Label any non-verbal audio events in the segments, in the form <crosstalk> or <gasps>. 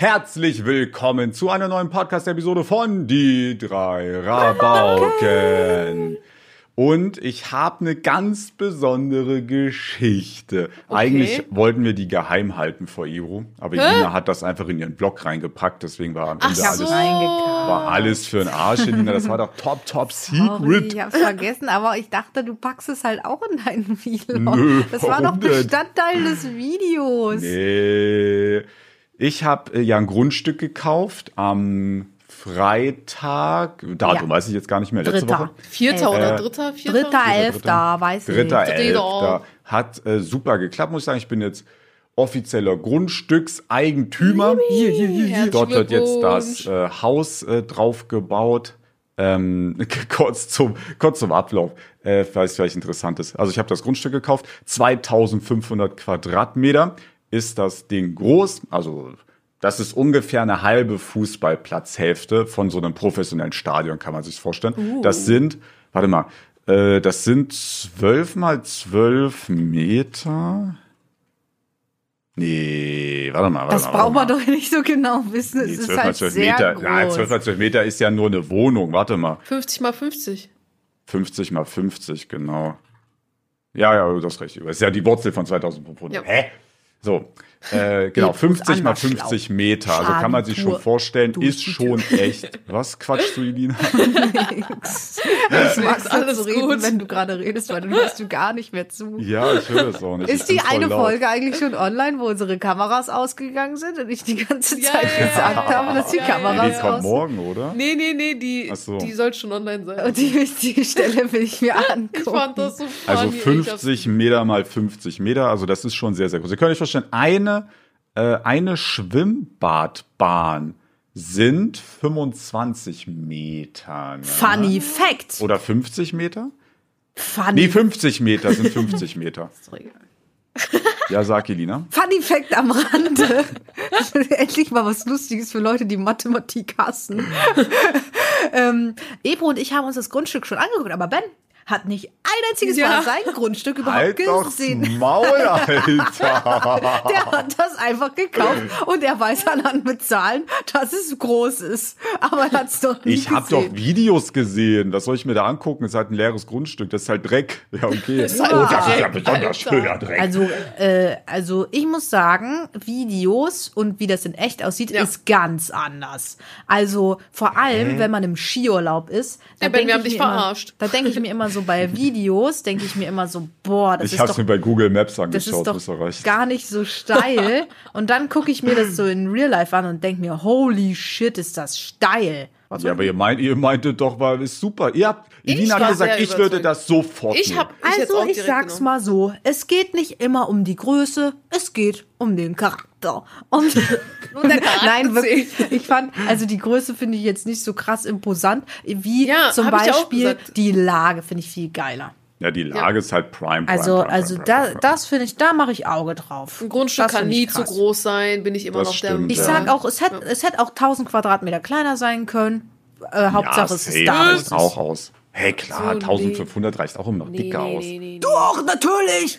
Herzlich willkommen zu einer neuen Podcast-Episode von Die drei Rabauken. Und ich habe eine ganz besondere Geschichte. Okay. Eigentlich wollten wir die geheim halten vor Iro, aber Elina hat das einfach in ihren Blog reingepackt, deswegen war am Ach Ende so. alles, war alles für den Arsch, Elina. Das war doch top, top Sorry, secret. ich hab's vergessen, aber ich dachte, du packst es halt auch in deinen Vlog. Nö, das war doch denn? Bestandteil des Videos. Nee. Ich habe äh, ja ein Grundstück gekauft am Freitag. Datum Ja. weiß ich jetzt gar nicht mehr. Letzte Dritter. Woche. Vierter oder Äh, dritter? Vierter? Dritter, elfter, weiß Dritter, nicht. elfter. Hat äh, super geklappt, muss ich sagen. Ich bin jetzt offizieller Grundstückseigentümer. Hier, hier, hier, hier. Dort wird jetzt das äh, Haus äh, drauf gebaut. Ähm, <laughs> kurz zum kurz zum Ablauf, äh, falls vielleicht interessant ist. Also ich habe das Grundstück gekauft, 2500 Quadratmeter ist das Ding groß. Also das ist ungefähr eine halbe Fußballplatzhälfte von so einem professionellen Stadion, kann man sich vorstellen. Das sind, warte mal, äh, das sind zwölf mal zwölf Meter. Nee, warte mal, warte Das mal. braucht man doch nicht so genau wissen. Es Nee, ist 12 mal halt 12 sehr Meter. groß. Nein, 12 mal 12 Meter ist ja nur eine Wohnung. Warte mal. 50 mal 50. 50 mal 50, genau. Ja, ja, du hast recht. Das ist ja die Wurzel von 2500. Ja. Hä? So, äh, <laughs> genau, Ich muss 50 mal anders 50 schlau. Meter. Also kann man sich schon vorstellen, ist schon echt. Was quatschst du, Elina? Ich mag Ist alles alles reden, gut. wenn du gerade redest, weil dann hörst du gar nicht mehr zu. Ja, ich höre das auch nicht. Ich Ist die eine laut. Folge eigentlich schon online, wo unsere Kameras ausgegangen sind und ich die ganze Ja, Zeit ja, ja. gesagt habe, dass die Ja, ja, ja. Kameras die kommt aus morgen, oder? Nee, nee, nee, die, so. die soll schon online sein. Und die, die Stelle will ich mir angucken. Ich fand das so funny. Also Ich 50 Meter mal 50 Meter, also das ist schon sehr, sehr groß. Ihr könnt euch vorstellen, eine, äh, eine Schwimmbadbahn sind 25 Meter. Ne? Funny Fact. Oder 50 Meter? Funny, Nee, 50 Meter sind 50 <laughs> Meter. Ja, sag Elina. Funny Fact am Rande. Endlich mal was Lustiges für Leute, die Mathematik hassen. <laughs> ähm, Ebro und ich haben uns das Grundstück schon angeguckt, aber Ben hat nicht ein einziges Ja. Mal sein Grundstück überhaupt Halt gesehen. Maul, <laughs> Alter. Der hat das einfach gekauft und er weiß anhand mit Zahlen, dass es groß ist. Aber er hat es doch nie Ich habe doch. Videos gesehen. Was soll ich mir da angucken? Es ist halt ein leeres Grundstück. Das ist halt Dreck. Ja, okay. ist halt oh, das ist Dreck, ja besonders Alter. schöner Dreck. Also, äh, also ich muss sagen, Videos und wie das in echt aussieht, Ja. ist ganz anders. Also vor allem, wenn man im Skiurlaub ist, da Ja, Ben, wir haben ich dich mir immer, verarscht. da denke ich mir immer so bei Videos, denke ich mir immer so, boah, das ich ist habe doch mir bei Google Maps das angeschaut, ist bis doch gar nicht so steil. <laughs> Und dann gucke ich mir das so in Real Life an und denke mir, holy shit, ist das steil. Was Ja, aber ihr, meint, ihr meintet doch, war ist super. Ihr habt, Elina hat gesagt, ich würde das sofort Ich hab ich jetzt Also ich sag's genommen. mal so, es geht nicht immer um die Größe, es geht um den Charakter. Und, <laughs> Und der Charakter nein, wirklich, ich fand, also die Größe finde ich jetzt nicht so krass imposant, wie Ja, zum ich Beispiel die Lage finde ich viel geiler. Ja, die Lage ist halt Prime. Prime Also, Prime, also Prime, da, das finde ich, da mache ich Auge drauf. Ein Grundstück Das kann nie zu groß sein, bin ich immer Das noch stimmt, der. Ich Ja. sag auch, es hätte, es hätte auch 1000 Quadratmeter kleiner sein können. Äh, Hauptsache ja, es ist da. reicht auch aus. Hey, klar, So, nee. 1500 reicht auch immer noch Nee, dicker nee, aus. nee, nee, nee. Doch, natürlich!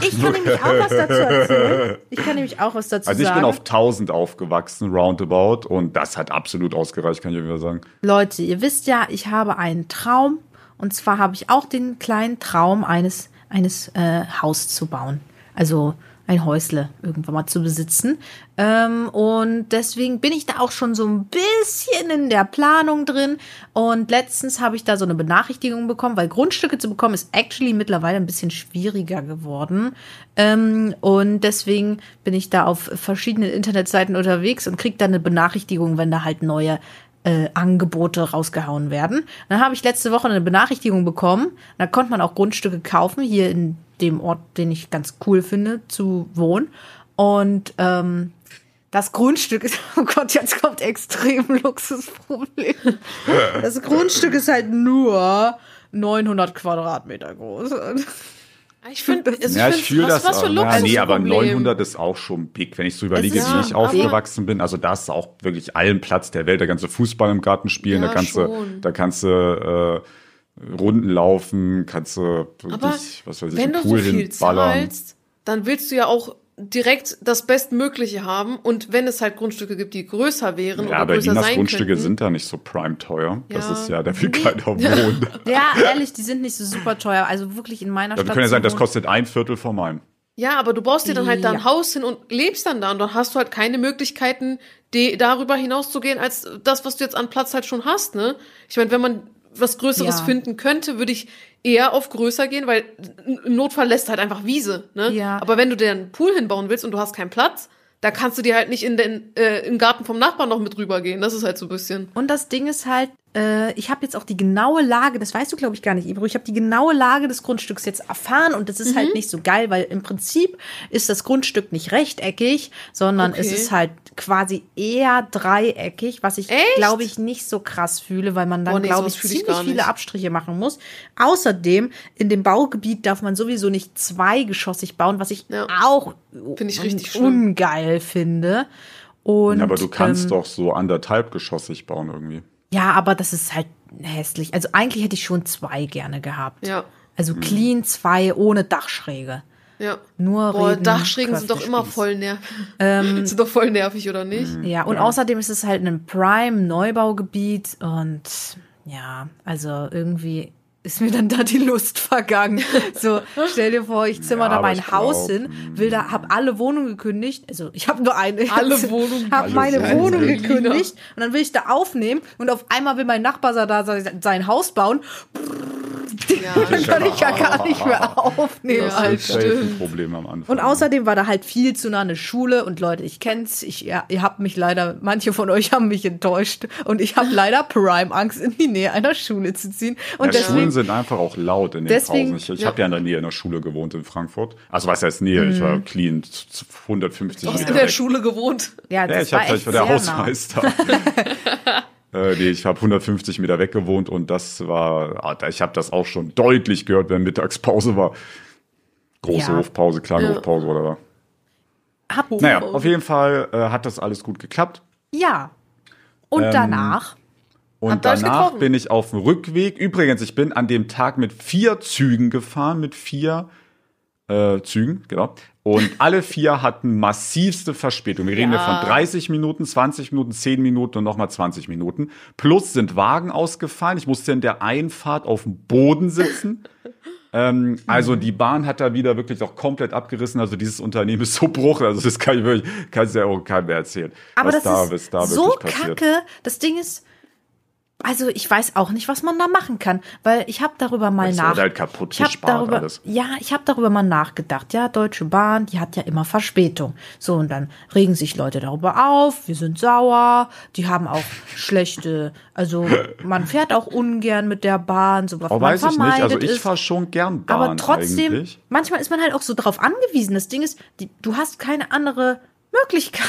Ich kann nämlich auch was dazu erzählen. Ich kann nämlich auch was dazu Also ich sagen. bin auf 1000 aufgewachsen, roundabout, und das hat absolut ausgereicht, kann ich wieder sagen. Leute, ihr wisst ja, ich habe einen Traum. Und zwar habe ich auch den kleinen Traum, eines, eines äh, Haus zu bauen. Also ein Häusle irgendwann mal zu besitzen. Ähm, und deswegen bin ich da auch schon so ein bisschen in der Planung drin. Und letztens habe ich da so eine Benachrichtigung bekommen, weil Grundstücke zu bekommen ist actually mittlerweile ein bisschen schwieriger geworden. Ähm, und deswegen bin ich da auf verschiedenen Internetseiten unterwegs und kriege dann eine Benachrichtigung, wenn da halt neue äh, Angebote rausgehauen werden. Dann habe ich letzte Woche eine Benachrichtigung bekommen. Da konnte man auch Grundstücke kaufen, hier in dem Ort, den ich ganz cool finde, zu wohnen. Und ähm, das Grundstück ist, <laughs> oh Gott, jetzt kommt extrem Luxusproblem. <laughs> Das Grundstück ist halt nur 900 Quadratmeter groß. Ich finde, also Ja, ich ich fühle das was für Ja, nee, aber Luxusproblem. 900 ist auch schon big, wenn ich so überlege, ist wie ich schon aufgewachsen bin. Also da ist auch wirklich allen Platz der Welt. Da kannst du Fußball im Garten spielen, Ja, da kannst du, da kannst du äh, Runden laufen, kannst du Aber dich, was weiß ich, wenn im du so Pool viel zahlst, dann willst du ja auch direkt das Bestmögliche haben und wenn es halt Grundstücke gibt, die größer wären Ja, oder aber größer sein Grundstücke könnten. sind da nicht so prime teuer. Das Ja. ist ja, da will keiner wohnen. Ja, ehrlich, die sind nicht so super teuer. Also wirklich in meiner Das Stadt. kann ja zu sein, das kostet ein Viertel von meinem. Ja, aber du baust dir dann halt da ein Ja. Haus hin und lebst dann da und dann hast du halt keine Möglichkeiten, die, darüber hinauszugehen, als das, was du jetzt an Platz halt schon hast, ne? Ich meine, wenn man was Größeres Ja. finden könnte, würde ich eher auf größer gehen, weil im Notfall lässt halt einfach Wiese, ne? Ja. Aber wenn du dir einen Pool hinbauen willst und du hast keinen Platz, da kannst du dir halt nicht in den, äh, im Garten vom Nachbarn noch mit rübergehen. Das ist halt so ein bisschen. Und das Ding ist halt, äh, ich habe jetzt auch die genaue Lage, das weißt du, glaube ich, gar nicht, Ibro. Ich habe die genaue Lage des Grundstücks jetzt erfahren und das ist Mhm. halt nicht so geil, weil im Prinzip ist das Grundstück nicht rechteckig, sondern es Okay. ist halt quasi eher dreieckig, was ich, glaube ich, nicht so krass fühle, weil man dann, Boah, nee, glaube ich, ich ziemlich gar viele. Abstriche machen muss. Außerdem, in dem Baugebiet darf man sowieso nicht zweigeschossig bauen, was ich Ja. auch Finde ich richtig schlimm. ungeil finde. Und, aber du kannst ähm, doch so anderthalbgeschossig bauen irgendwie. Ja, aber das ist halt hässlich. Also eigentlich hätte ich schon zwei gerne gehabt. Ja. Also clean zwei ohne Dachschräge. Ja. Nur Boah, Reden, Dachschrägen sind doch immer voll nervig. Ähm, <laughs> sind doch voll nervig, oder nicht? Ja, und außerdem ist es halt ein Prime-Neubaugebiet und ja, also irgendwie ist mir dann da die Lust vergangen. <laughs> So, stell dir vor, ich zimmer Ja, da mein Haus hin, will da, hab alle Wohnungen gekündigt. Also ich habe nur eine. Alle Wohnungen Hab Alle meine. Wohnung gekündigt und dann will ich da aufnehmen und auf einmal will mein Nachbar da sein, Haus bauen. Ja, <laughs> Dann kann ich ja gar nicht mehr <laughs> aufnehmen. Das ist safe ein. Problem am Anfang. Und außerdem war da halt viel zu nah eine Schule und Leute, ich kenn's, ich, ja, ihr habt mich leider, manche von euch haben mich enttäuscht und ich habe leider Prime-Angst, in die Nähe einer Schule zu ziehen. Und ja, deswegen, sind einfach auch laut in den Deswegen- Pausen. Ich, ich ja. habe ja in der Nähe einer Schule gewohnt in Frankfurt. Also was heißt Nähe? Ich Mhm. war clean z- z- 150 Du hast Meter in der weg. Schule gewohnt. ja, Ja, das ich war echt ich war der sehr nah. Hausmeister. <laughs> äh, nee, ich habe 150 Meter weg gewohnt und das war, ich habe das auch schon deutlich gehört, wenn Mittagspause war. Große Ja. Hofpause, kleine Ja. Hofpause oder was. Hab, Naja, auf jeden Fall äh, hat das alles gut geklappt. Ja. Und Ähm, danach, Und danach bin ich auf dem Rückweg. Übrigens, ich bin an dem Tag mit vier Zügen gefahren, mit vier äh, Zügen, genau. Und alle vier hatten massivste Verspätung. Wir reden Ja. von 30 Minuten, 20 Minuten, 10 Minuten und nochmal 20 Minuten. Plus sind Wagen ausgefallen. Ich musste in der Einfahrt auf dem Boden sitzen. <laughs> Ähm, also die Bahn hat da wieder wirklich auch komplett abgerissen. Also dieses Unternehmen ist so bruch. Also das kann ich wirklich, kann ich ja auch keinem mehr erzählen. aber was das da, ist was da so kacke. Das Ding ist, also ich weiß auch nicht, was man da machen kann, weil ich habe darüber mal Es nach. halt kaputt ich habe darüber, alles. ja, ich habe darüber mal nachgedacht. Ja, Deutsche Bahn, die hat ja immer Verspätung. So und dann regen sich Leute darüber auf. Wir sind sauer. Die haben auch schlechte, also man fährt auch ungern mit der Bahn. So Oh, man weiß ich nicht. Also ich fahre schon gern Bahn Aber trotzdem, eigentlich. manchmal ist man halt auch so drauf angewiesen. Das Ding ist, die, du hast keine andere Möglichkeit,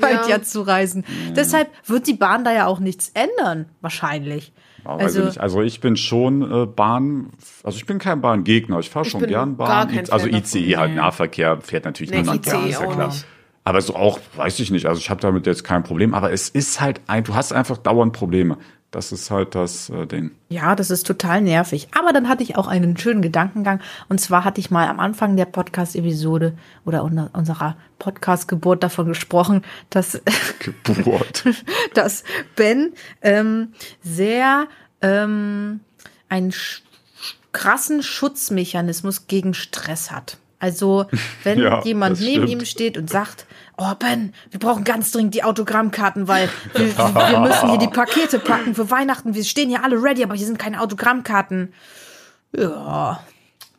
ja. Ja. zu reisen. Deshalb wird die Bahn da ja auch nichts ändern, wahrscheinlich. Ja, also, ich, also ich bin schon äh, Bahn, also ich bin kein Bahngegner, ich fahre schon gern gar Bahn. kein also Fan ICE halt Nee. Nahverkehr fährt natürlich Nee, niemand ICE gern, ist ja klar. nicht. Aber so auch, weiß ich nicht, also ich habe damit jetzt kein Problem, aber es ist halt ein, du hast einfach dauernd Probleme. Das ist halt das äh, Ding. ja, das ist total nervig. Aber dann hatte ich auch einen schönen Gedankengang. Und zwar hatte ich mal am Anfang der Podcast-Episode oder unserer Podcast-Geburt davon gesprochen, dass <laughs> Geburt. <laughs> dass Ben ähm, sehr ähm, einen sch krassen Schutzmechanismus gegen Stress hat. Also, wenn <laughs> Ja, jemand neben stimmt. ihm steht und sagt, oh Ben, wir brauchen ganz dringend die Autogrammkarten, weil <laughs> wir, wir müssen hier die Pakete packen für Weihnachten. Wir stehen hier alle ready, aber hier sind keine Autogrammkarten. Ja,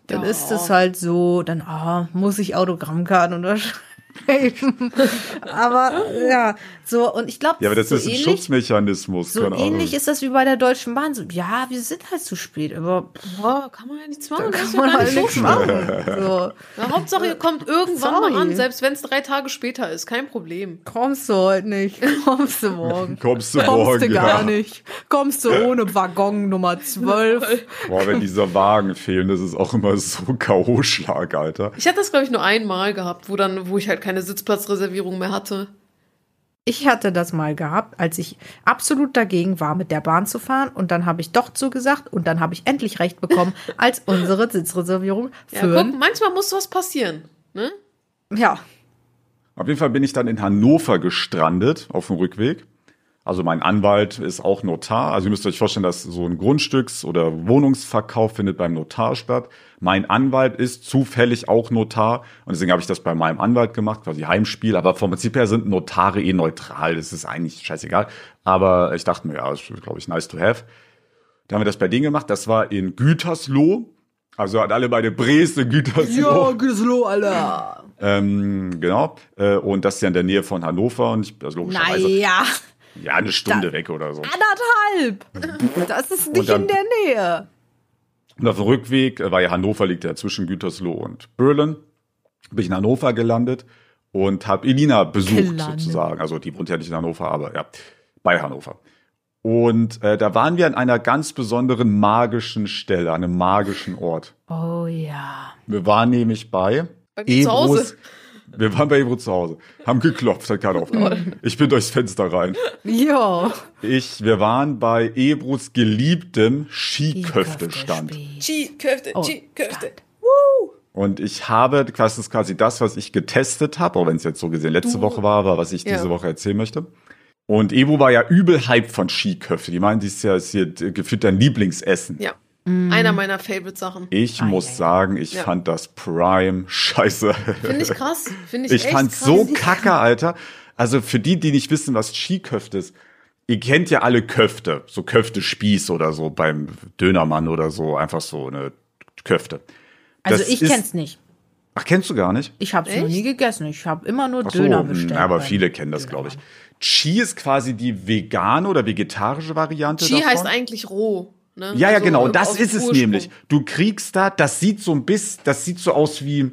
dann Ja. ist es halt so, dann ah, muss ich Autogrammkarten unterschreiben. <laughs> aber ja, so und ich glaube, Ja, aber das so ist ein ähnlich, Schutzmechanismus. so keine Ahnung. ähnlich ist das wie bei der Deutschen Bahn. So, ja, wir sind halt zu spät, aber Boah, kann man ja nichts machen. Das kann ist ja man gar halt nichts machen. So, Ja, Hauptsache, ihr kommt irgendwann Sorry. mal an, selbst wenn es drei Tage später ist. Kein Problem. kommst du heute nicht, <laughs> kommst du morgen. Kommst du Kommst morgen, du gar ja. nicht. Kommst du ohne Waggon Nummer 12. <laughs> Boah, wenn diese Wagen fehlen, das ist auch immer so K.O.-Schlag, Alter. Ich hatte das, glaube ich, nur einmal gehabt, wo dann, wo ich halt keine Sitzplatzreservierung mehr hatte. Ich hatte das mal gehabt, als ich absolut dagegen war, mit der Bahn zu fahren. Und dann habe ich doch zugesagt und dann habe ich endlich recht bekommen, <laughs> als unsere Sitzreservierung Ja, für guck, manchmal muss was passieren. Ne? Ja. Auf jeden Fall bin ich dann in Hannover gestrandet auf dem Rückweg. Also mein Anwalt ist auch Notar. Also ihr müsst euch vorstellen, dass so ein Grundstücks- oder Wohnungsverkauf findet beim Notar statt. Mein Anwalt ist zufällig auch Notar und deswegen habe ich das bei meinem Anwalt gemacht, quasi Heimspiel. Aber vom Prinzip her sind Notare eh neutral. Das ist eigentlich scheißegal. Aber ich dachte mir, ja, ist glaube ich nice to have. Da haben wir das bei denen gemacht. Das war in Gütersloh. Also an alle meine Breste Gütersloh. Güslo, Alter. Ähm, genau. Äh, und das ist ja in der Nähe von Hannover und ich, also logischerweise. Naja, Ja, eine Stunde weg oder so. anderthalb. Das ist nicht dann- in der Nähe. Und auf dem Rückweg, äh, weil ja Hannover liegt ja zwischen Gütersloh und Berlin, bin ich in Hannover gelandet und habe Elina besucht Gelandet. sozusagen. Also die wohnt ja nicht in Hannover, aber ja, bei Hannover. Und äh, da waren wir an einer ganz besonderen magischen Stelle, an einem magischen Ort. Oh ja. Wir waren nämlich bei, Bei Hause. Wir waren bei Ebro zu Hause, haben geklopft, hat keiner aufgemacht. Ich bin durchs Fenster rein. Jo. Ich, wir waren bei Ebros geliebtem Skiköftestand. Chi-Köfte, Oh, Chi-Köfte. Und ich habe, das ist quasi das, was ich getestet habe, auch wenn es jetzt so gesehen letzte Du- Woche war, aber was ich Ja. diese Woche erzählen möchte. Und Ebro war ja übel hyped von Skiköfte. Die meinen, dies ist ja ist hier gefühlt dein Lieblingsessen. Ja. Einer meiner Favorite-Sachen. Ich Ei, muss ei. sagen, ich Ja. fand das Prime <laughs> scheiße. Finde ich krass. Finde ich, Ich echt fand's krass. so kacke, Alter. Also für die, die nicht wissen, was Skiköfte ist, ihr kennt ja alle Köfte, so Köftespieß oder so beim Dönermann oder so, einfach so eine Köfte. Also Das ich ist- kenn's nicht. Ach, kennst du gar nicht? Ich habe es noch nie gegessen. Ich habe immer nur so, Döner hm, bestellt. aber viele kennen das, glaube ich. Chi ist quasi die vegane oder vegetarische Variante Chi davon. heißt eigentlich roh. Ne? ja, ja, Also genau, aus das ist es nämlich. Du kriegst da, das sieht so ein bisschen, das sieht so aus wie,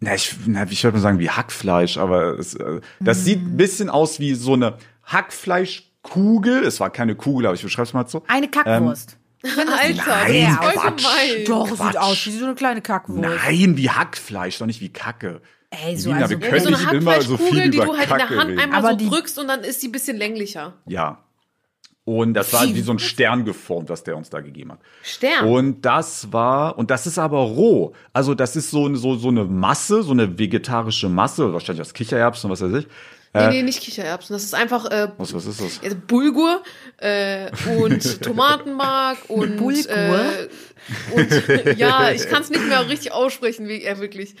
na, ich, na, ich würde mal sagen wie Hackfleisch, aber es, äh, das Mhm. sieht ein bisschen aus wie so eine Hackfleischkugel. Es war keine Kugel, aber ich beschreibe es mal so. Eine Kackwurst. Alter, <laughs> Nein, voll Quatsch. Doch, Quatsch. sieht aus wie so eine kleine Kackwurst. Nein, wie Hackfleisch, doch nicht wie Kacke. Ey, so Lina, also, wir Ja, können so eine nicht immer so viel Hackfleischkugel, die über du halt in der Kacke Hand reden. einmal Aber so die- drückst und dann ist die ein bisschen länglicher. Ja. Und das war wie so ein Stern geformt, was der uns da gegeben hat. Stern. Und das war, und das ist aber roh. Also das ist so, so, so eine Masse, so eine vegetarische Masse, wahrscheinlich aus Kichererbsen, was weiß ich. Nee, nee, nicht Kichererbsen. Das ist einfach äh, Was, was ist das? also Bulgur äh, und <laughs> Tomatenmark und Bulgur? äh, und <laughs> ja, ich kann es nicht mehr richtig aussprechen, wie er wirklich.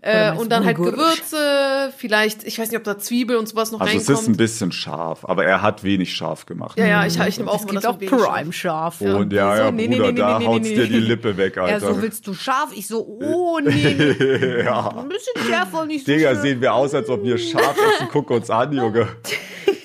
Äh, und dann halt? Gewürze, vielleicht, ich weiß nicht, ob da Zwiebel und sowas noch Also es reinkommt. ist ein bisschen scharf, aber er hat wenig scharf gemacht. ja, ja, ich, ich nehme auch es gibt das auch Scharf. Prime scharf. Und ja, ja, nee, nee, Bruder, nee, nee, da nee, haut's nee, dir die. Lippe weg, Ja, Alter. so willst du scharf? Ich so, oh nee, <laughs> nee. ja. ein bisschen schärfer, nicht so Digga, schön. sehen wir aus, als ob wir scharf essen. Guck uns an, Junge.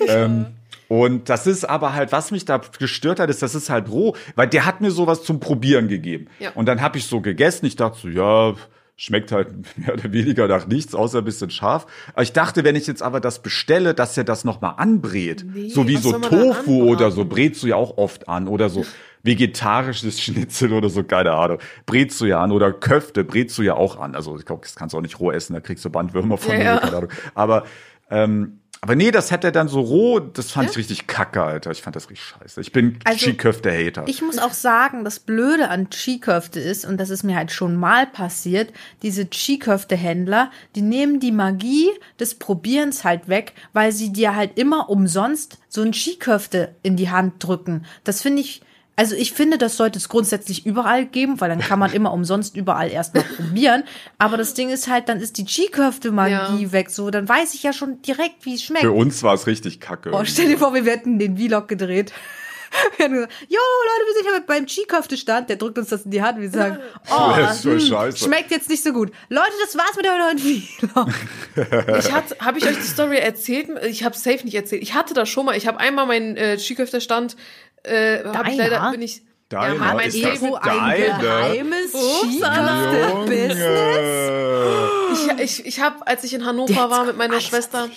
ähm, und das ist aber halt, was mich da gestört hat, ist, das ist halt roh, weil der hat mir sowas zum Probieren gegeben. Ja. Und dann habe ich so gegessen. Ich dachte so, ja, schmeckt halt <laughs> mehr oder weniger nach nichts, außer ein bisschen scharf. Aber ich dachte, wenn ich jetzt aber das bestelle, dass er das nochmal anbrät. Nee, so wie so Tofu oder so, brätst du ja auch oft an. Oder so <laughs> vegetarisches Schnitzel oder so, keine Ahnung. Brätst du ja an. Oder Köfte brätst du ja auch an. Also ich glaube, das kannst du auch nicht roh essen, da kriegst du Bandwürmer von Ja, mir, keine Ahnung. Aber ähm, aber nee, das hat er dann so roh, das fand ich richtig kacke, Alter. Ich fand das richtig scheiße. Ich bin Also, Skiköfte-Hater. Ich muss auch sagen, das Blöde an Skiköfte ist, und das ist mir halt schon mal passiert, diese Skiköfte-Händler, die nehmen die Magie des Probierens halt weg, weil sie dir halt immer umsonst so ein Skiköfte in die Hand drücken. Das finde ich, also ich finde, das sollte es grundsätzlich überall geben, weil dann kann man <laughs> immer umsonst überall erstmal probieren. Aber das Ding ist halt, dann ist die Skiköfte-Magie Ja. weg, so, dann weiß ich ja schon direkt, wie es schmeckt. Für uns war es richtig kacke. Oh, stell dir vor, wir hätten den Vlog gedreht. <laughs> Wir hätten gesagt, jo Leute, wir sind hier beim Skiköfte-Stand. Der drückt uns das in die Hand. Wir sagen, <laughs> oh, Das ist voll hm, scheiße. schmeckt jetzt nicht so gut. Leute, das war's mit eurem neuen Vlog. Ich hatte, habe ich euch die Story erzählt? Ich habe safe nicht erzählt. Ich hatte das schon mal. Ich habe einmal meinen äh, Skiköfterstand, äh, habe ich leider bin ich Deiner? ja, mein Ist das Favorite- ein geheimes Upsala. Skiköfte-Business. Ich, ich, ich habe, als ich in Hannover war mit meiner Schwester,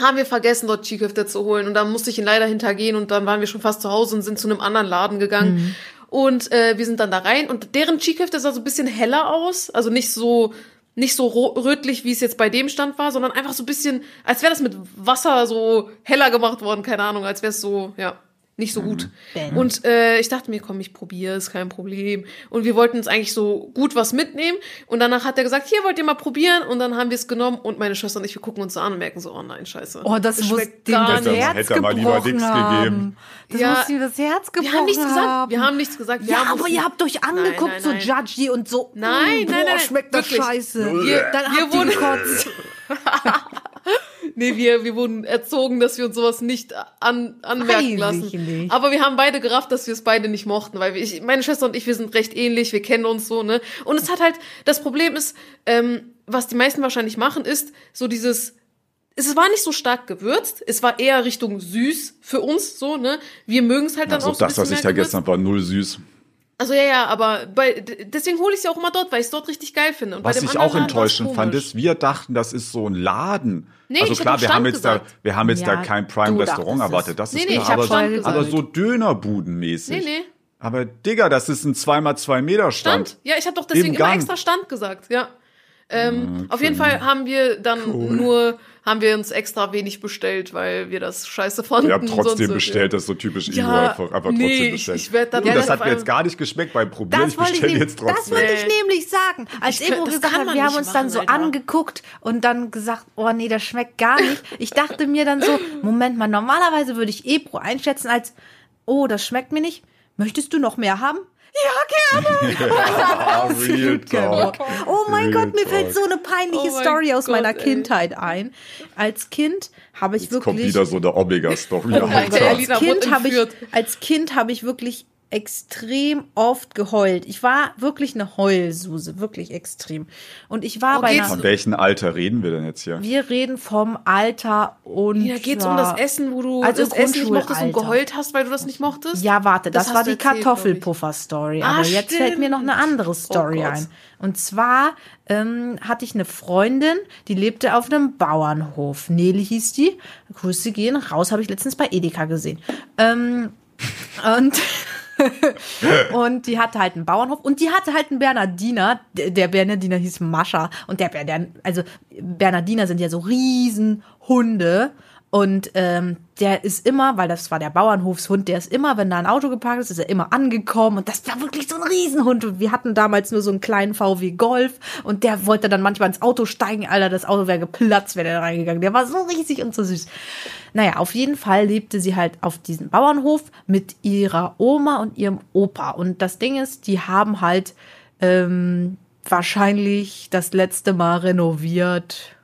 haben wir vergessen, dort Skiköfte zu holen. Und dann musste ich ihn leider hintergehen und dann waren wir schon fast zu Hause und sind zu einem anderen Laden gegangen. Und äh, wir sind dann da rein und deren Skiköfte sah so ein bisschen heller aus. Also nicht so nicht so rötlich, wie es jetzt bei dem Stand war, sondern einfach so ein bisschen, als wäre das mit Wasser so heller gemacht worden, keine Ahnung, als wäre es so, ja. Nicht so gut. Ben. Und äh, ich dachte mir, komm, ich probiere, ist kein Problem. Und wir wollten uns eigentlich so gut was mitnehmen. Und danach hat er gesagt, hier wollt ihr mal probieren. Und dann haben wir es genommen. Und meine Schwester und ich, wir gucken uns so an und merken so, oh nein, scheiße. Oh, das Es muss schmeckt dem gar das Hätte nicht. er- Herz hätte er mal lieber gebrochen nichts haben. gegeben. Das Ja. muss ihm das Herz gebrochen Wir haben nichts gesagt. haben. Wir haben nichts gesagt. Wir ja, haben aber ihr habt euch angeguckt, nein, so nein. judgy und so. Nein, mm, nein, boah, nein, schmeckt das wirklich. scheiße. Wir- Dann wir habt ihr gekotzt. <laughs> Nee, wir, wir wurden erzogen, dass wir uns sowas nicht an, anmerken lassen. Weiß ich nicht. Aber wir haben beide gerafft, dass wir es beide nicht mochten, weil wir, ich, meine Schwester und ich, wir sind recht ähnlich, wir kennen uns so, ne? Und es hat halt, das Problem ist, ähm, was die meisten wahrscheinlich machen, ist so dieses, es war nicht so stark gewürzt, es war eher Richtung süß für uns, so, ne? Wir mögen es halt dann Also auch so das, was ich da gestern war, null süß. Also ja, ja, aber bei, deswegen hole ich es ja auch immer dort, weil ich es dort richtig geil finde. Und bei Was dem ich auch enttäuschend fand, ist, wir dachten, das ist so ein Laden. Nee, also klar, wir haben jetzt da, wir haben jetzt da Ja, kein du Prime-Restaurant erwartet. Das Nee, ist nee, klar, ich hab aber, so, aber so Dönerbudenmäßig. Nee, nee. Aber Digga, das ist ein 2x2 Meter Stand. Stand. Ja, ich habe doch deswegen Im immer extra Stand gesagt, ja. Ähm, Ah, Auf jeden Fall haben wir dann nur, haben wir uns extra wenig bestellt, weil wir das scheiße fanden. Wir haben trotzdem Sonst- bestellt, das ist so typisch Ja, Ivo, einfach, einfach nee, trotzdem ich- bestellt. ich werd dann Und das hat mir jetzt gar nicht geschmeckt beim Probieren. Das Ich wollte ich, bestelle jetzt das trotzdem. wollte ich nämlich sagen. Als Ich Ebro das gesagt hat, wir haben uns dann machen, so Alter. angeguckt und dann gesagt, oh nee, das schmeckt gar nicht. Ich dachte mir dann so, <laughs> Moment mal, normalerweise würde ich Ebro einschätzen als, oh, das schmeckt mir nicht. Möchtest du noch mehr haben? Ja, gerne. <laughs> <laughs> Genau. Talk. Oh mein Real Gott, mir Talk. fällt so eine peinliche Oh Story aus Gott, meiner ey. Kindheit ein. Als Kind habe ich Jetzt kommt wirklich wieder so eine Omega-Story. Oh als wurde Kind habe ich, entführt. als Kind habe ich wirklich extrem oft geheult. Ich war wirklich eine Heulsuse, wirklich extrem. Und ich war Oh, bei einer, Von welchem Alter reden wir denn jetzt hier? wir reden vom Alter und Ja, geht's um das Essen, wo du Also das Essen nicht mochtest und geheult hast, weil du das nicht mochtest? Ja, warte, das, Das war die du erzählt, Kartoffelpuffer-Story. Ah, Aber jetzt fällt mir noch eine stimmt. andere Story Oh ein. Und zwar ähm, hatte ich eine Freundin, die lebte auf einem Bauernhof. Neli hieß die. Grüße gehen raus, habe ich letztens bei Edeka gesehen. Ähm, und <laughs> <laughs> und die hatte halt einen Bauernhof und die hatte halt einen Bernardiner. Der Bernardiner hieß Mascha. Und der, der also Bernardiner sind ja so Riesenhunde. Und ähm, der ist immer, weil das war der Bauernhofshund, der ist immer, wenn da ein Auto geparkt ist, ist er immer angekommen. Und das war wirklich so ein Riesenhund. Und wir hatten damals nur so einen kleinen VW Golf. Und der wollte dann manchmal ins Auto steigen. Alter, das Auto wäre geplatzt, wäre der reingegangen. Der war so riesig und so süß. Naja, auf jeden Fall lebte sie halt auf diesem Bauernhof mit ihrer Oma und ihrem Opa. Und das Ding ist, die haben halt ähm, wahrscheinlich das letzte Mal renoviert.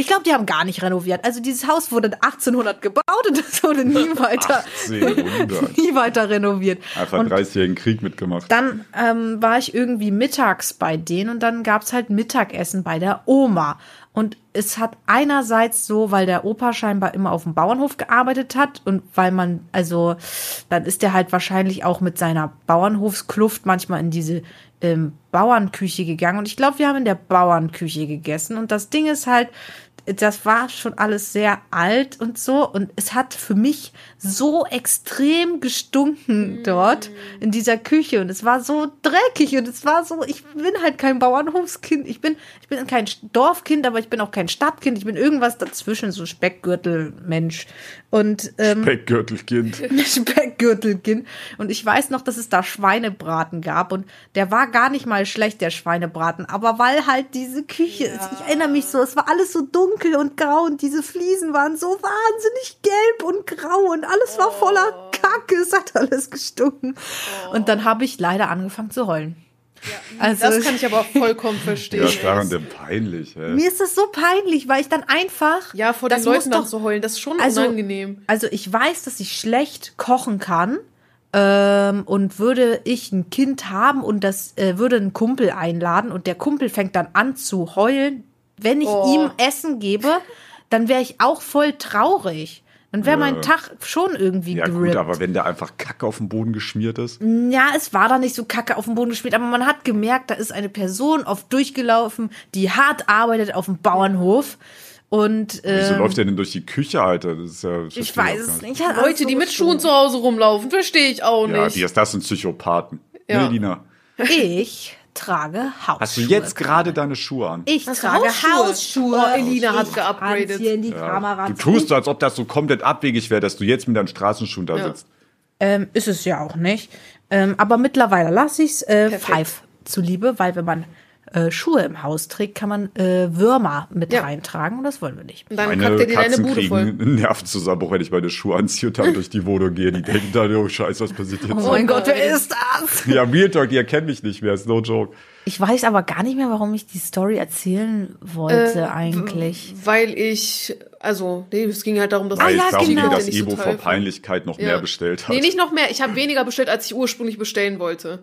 Ich glaube, die haben gar nicht renoviert. Also dieses Haus wurde 1800 gebaut und das wurde nie <laughs> weiter, 1800. <laughs> nie weiter renoviert. Einfach Und 30-jährigen Krieg mitgemacht. dann ähm, war ich irgendwie mittags bei denen und dann gab's halt Mittagessen bei der Oma. Und es hat einerseits so, weil der Opa scheinbar immer auf dem Bauernhof gearbeitet hat und weil man, also dann ist der halt wahrscheinlich auch mit seiner Bauernhofskluft manchmal in diese ähm, Bauernküche gegangen. Und ich glaube, wir haben in der Bauernküche gegessen. Und das Ding ist halt, das war schon alles sehr alt und so. Und es hat für mich so extrem gestunken dort in dieser Küche. Und es war so dreckig und es war so, ich bin halt kein Bauernhofskind. Ich bin, ich bin kein Dorfkind, aber ich bin auch kein Stadtkind. Ich bin irgendwas dazwischen, so Speckgürtelmensch. Und ähm, Speckgürtelkind. <laughs> Speckgürtelkind. Und ich weiß noch, dass es da Schweinebraten gab. Und der war gar nicht mal schlecht, der Schweinebraten. Aber weil halt diese Küche ist, ich erinnere mich so, es war alles so dunkel und grau und diese Fliesen waren so wahnsinnig gelb und grau und alles war voller Kacke. Es hat alles gestunken. Und dann habe ich leider angefangen zu heulen. Also, Das kann ich aber auch vollkommen verstehen. Ja, daran denn peinlich, hä? mir ist das so peinlich, weil ich dann einfach. Ja, vor das den Leuten muss dann zu heulen, das ist schon also, unangenehm. Also ich weiß, dass ich schlecht kochen kann. Ähm, und würde ich ein Kind haben und das äh, würde einen Kumpel einladen und der Kumpel fängt dann an zu heulen, wenn ich Oh. ihm Essen gebe, dann wäre ich auch voll traurig. Dann wäre mein Ja. Tag schon irgendwie Ja gut, aber wenn der einfach Kacke auf dem Boden geschmiert ist. Ja, es war da nicht so kacke auf dem Boden gespielt, aber man hat gemerkt, da ist eine Person oft durchgelaufen, die hart arbeitet auf dem Bauernhof. Und Wieso ähm, läuft der denn durch die Küche, Alter? Das ist ja, das ich weiß es nicht. Hat Leute, die mit Schuhen zu Hause rumlaufen, verstehe ich auch Ja, nicht. die ist das sind Psychopathen. Ja. Nee, Lina. Ich trage Hausschuhe. Hast du jetzt gerade deine Schuhe an? Ich du trage Hausschuhe? Hausschuhe. Oh, Elina hat geupgradet. kann's hier in die Ja. Du tust so, als ob das so komplett abwegig wäre, dass du jetzt mit deinen Straßenschuhen da Ja. sitzt. Ähm, ist es ja auch nicht. Ähm, aber mittlerweile lasse ich es äh. Pfeif zuliebe, weil wenn man äh, Schuhe im Haus trägt, kann man äh, Würmer mit Ja. reintragen und das wollen wir nicht. Und dann Meine kackt er dir deine Bude kriegen voll. einen Nervenzusammenbruch, wenn ich meine Schuhe anziehe und dann durch die Wohnung gehe. Die denken dann, oh Scheiße, was passiert jetzt? Oh mein Gott, wer ist das? <laughs> Ja, Real Talk, die erkennen mich nicht mehr, ist no joke. Ich weiß aber gar nicht mehr, warum ich die Story erzählen wollte Äh, eigentlich. Weil ich, also, nee, es ging halt darum, dass Weil ja, es darum genau. dass so Ebo vor. Peinlichkeit noch Ja. mehr bestellt hat. Nee, nicht noch mehr. Ich habe weniger bestellt, als ich ursprünglich bestellen wollte.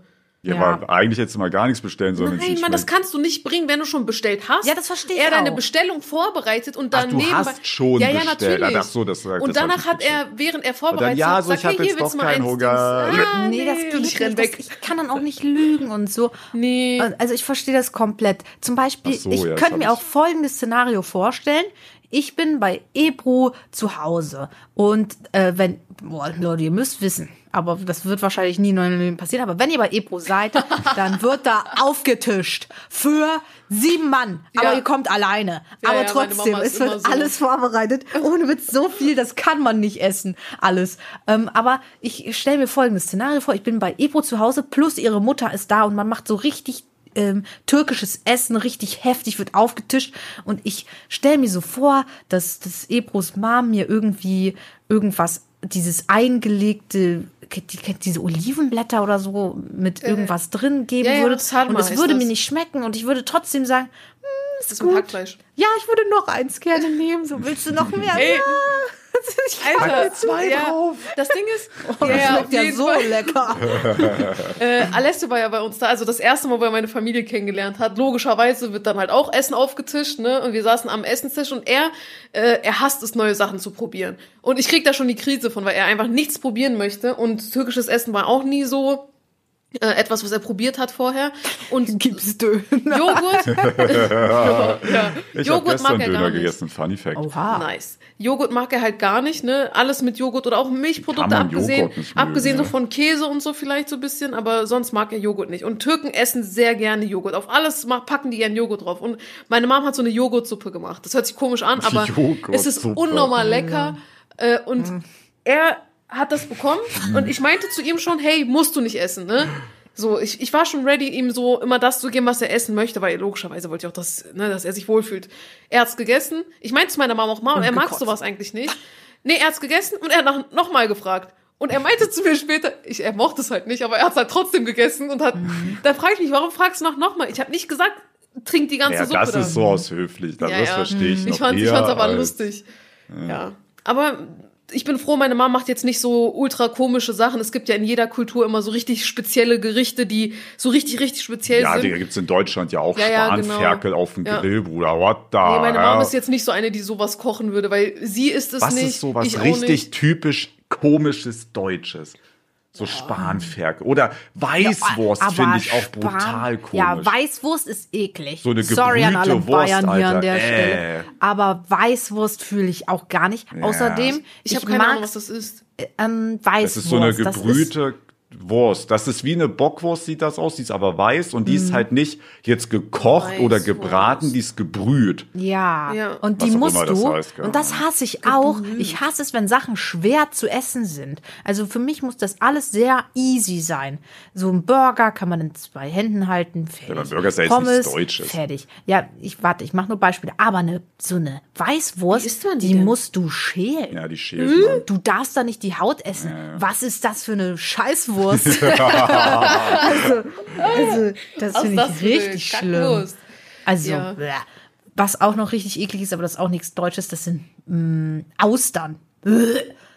Ja, Ja. aber eigentlich hättest du mal gar nichts bestellen sollen. Nein, Mann, das kannst du nicht bringen, wenn du schon bestellt hast. Ja, das verstehe ich Er deine auch. Bestellung vorbereitet und Ach, dann du nebenbei. hast schon ja, ja, bestellt. natürlich. Ach so, das- das und ich danach hat er, während er vorbereitet ja, hat, so, ich gesagt, hab hey, jetzt hier willst du doch mal keinen eins Hunger. Ah, nee, das und geht ich nicht. weg. Das, ich kann dann auch nicht lügen und so. Nee. Also ich verstehe das komplett. Zum Beispiel, Ach so, ich ja, das könnte mir ich. auch folgendes Szenario vorstellen. Ich bin bei Ebro zu Hause und äh, wenn, boah, Leute, ihr müsst wissen, aber das wird wahrscheinlich nie in eurem Leben passieren, aber wenn ihr bei Ebro seid, <laughs> dann wird da aufgetischt für sieben Mann, aber Ja. ihr kommt alleine. Ja, aber ja, trotzdem, es wird so. alles vorbereitet. Ohne Witz, so viel, das kann man nicht essen, alles. Ähm, aber ich stelle mir folgendes Szenario vor. Ich bin bei Ebro zu Hause, plus ihre Mutter ist da und man macht so richtig ähm, türkisches Essen, richtig heftig, wird aufgetischt. Und ich stelle mir so vor, dass, dass Ebros Mom mir irgendwie irgendwas, dieses eingelegte, diese Olivenblätter oder so mit irgendwas drin geben ja, ja, würde. Salma und es würde das. mir nicht schmecken und ich würde trotzdem sagen, Das ist ein Hackfleisch. ja, ich würde noch eins gerne nehmen. So willst du noch <laughs> mehr? Ey. Ja. Ich Alter, zwei ja, drauf. Das Ding ist, Oh, das ja, schmeckt ja so Fall. lecker. <laughs> Äh, Alessio war ja bei uns da, also das erste Mal, wo er meine Familie kennengelernt hat. Logischerweise wird dann halt auch Essen aufgetischt, ne? Und wir saßen am Essenstisch und er, äh, er hasst es, neue Sachen zu probieren. Und ich krieg da schon die Krise von, weil er einfach nichts probieren möchte. Und türkisches Essen war auch nie so äh, etwas, was er probiert hat vorher. Und <laughs> Gibst du? Joghurt, <laughs> ja, Ich habe Joghurt gestern mag er Döner gar nicht. gegessen, Funny Fact. Oha. Nice. Joghurt mag er halt gar nicht, ne? Alles mit Joghurt oder auch Milchprodukte abgesehen. Mögen, abgesehen so ja. von Käse und so vielleicht so ein bisschen, aber sonst mag er Joghurt nicht. Und Türken essen sehr gerne Joghurt. Auf alles packen die gerne Joghurt drauf. Und meine Mom hat so eine Joghurtsuppe gemacht. Das hört sich komisch an, <laughs> aber es ist unnormal lecker. Äh, und Mhm. er hat das bekommen und ich meinte zu ihm schon, hey, musst du nicht essen, ne? So, ich, ich war schon ready, ihm so immer das zu geben, was er essen möchte, weil logischerweise wollte ich auch, dass, ne, dass er sich wohlfühlt. Er hat's gegessen. Ich meinte zu meiner Mama auch mal, er mag sowas eigentlich nicht. Nee, er hat's gegessen und er hat nach, noch mal gefragt. Und er meinte zu mir später, ich, er mochte es halt nicht, aber er hat's halt trotzdem gegessen und hat, Mhm. da frage ich mich, warum fragst du noch mal? Ich habe nicht gesagt, trink die ganze Ja, Suppe das da. ist so aus höflich. Das, Ja, das ja. verstehe ich Ich fand, ich fand's aber als- lustig. Ja. Aber ich bin froh, meine Mama macht jetzt nicht so ultra komische Sachen. Es gibt ja in jeder Kultur immer so richtig spezielle Gerichte, die so richtig, richtig speziell Ja, sind. die gibt's in Deutschland ja auch Ja, ja, genau. Spanferkel auf dem Ja. Grill, Bruder. What the Nee, meine Mom hell? ist jetzt nicht so eine, die sowas kochen würde, weil sie ist es Was nicht. ist sowas richtig typisch komisches Deutsches? So Spanferkel. Oder Weißwurst Aber finde ich auch Span- brutal komisch. Ja, Weißwurst ist eklig. So eine Sorry an alle gebrühte Wurst, Bayern hier an Alter. der Äh. Stelle. Aber Weißwurst fühle ich auch gar nicht. Außerdem, Ich habe ich keine mag Ahnung, was das ist. ähm, Weißwurst. Das ist so eine Das ist- gebrühte Wurst. Das ist wie eine Bockwurst, sieht das aus. Die ist aber weiß und die ist halt nicht jetzt gekocht oder Weißwurst. gebraten, die ist gebrüht. Ja. Ja. und Was die auch musst immer das du, heißt, gell. und das hasse ich auch. Ich hasse es, wenn Sachen schwer zu essen sind. Also für mich muss das alles sehr easy sein. So ein Burger kann man in zwei Händen halten, fertig. aber Burger ist ja jetzt Pommes, nichts Deutsches. fertig. Ja, ich warte, ich mache nur Beispiele. Aber eine, so eine Weißwurst, Wie isst man die die denn? musst du schälen. Ja, die schält man. Du darfst da nicht die Haut essen. Was ist das für eine Scheißwurst? <laughs> also, also, das finde ist das ich richtig schlimm. Kackwurst? Also, Ja. was auch noch richtig eklig ist, aber das ist auch nichts Deutsches, das sind mm, Austern.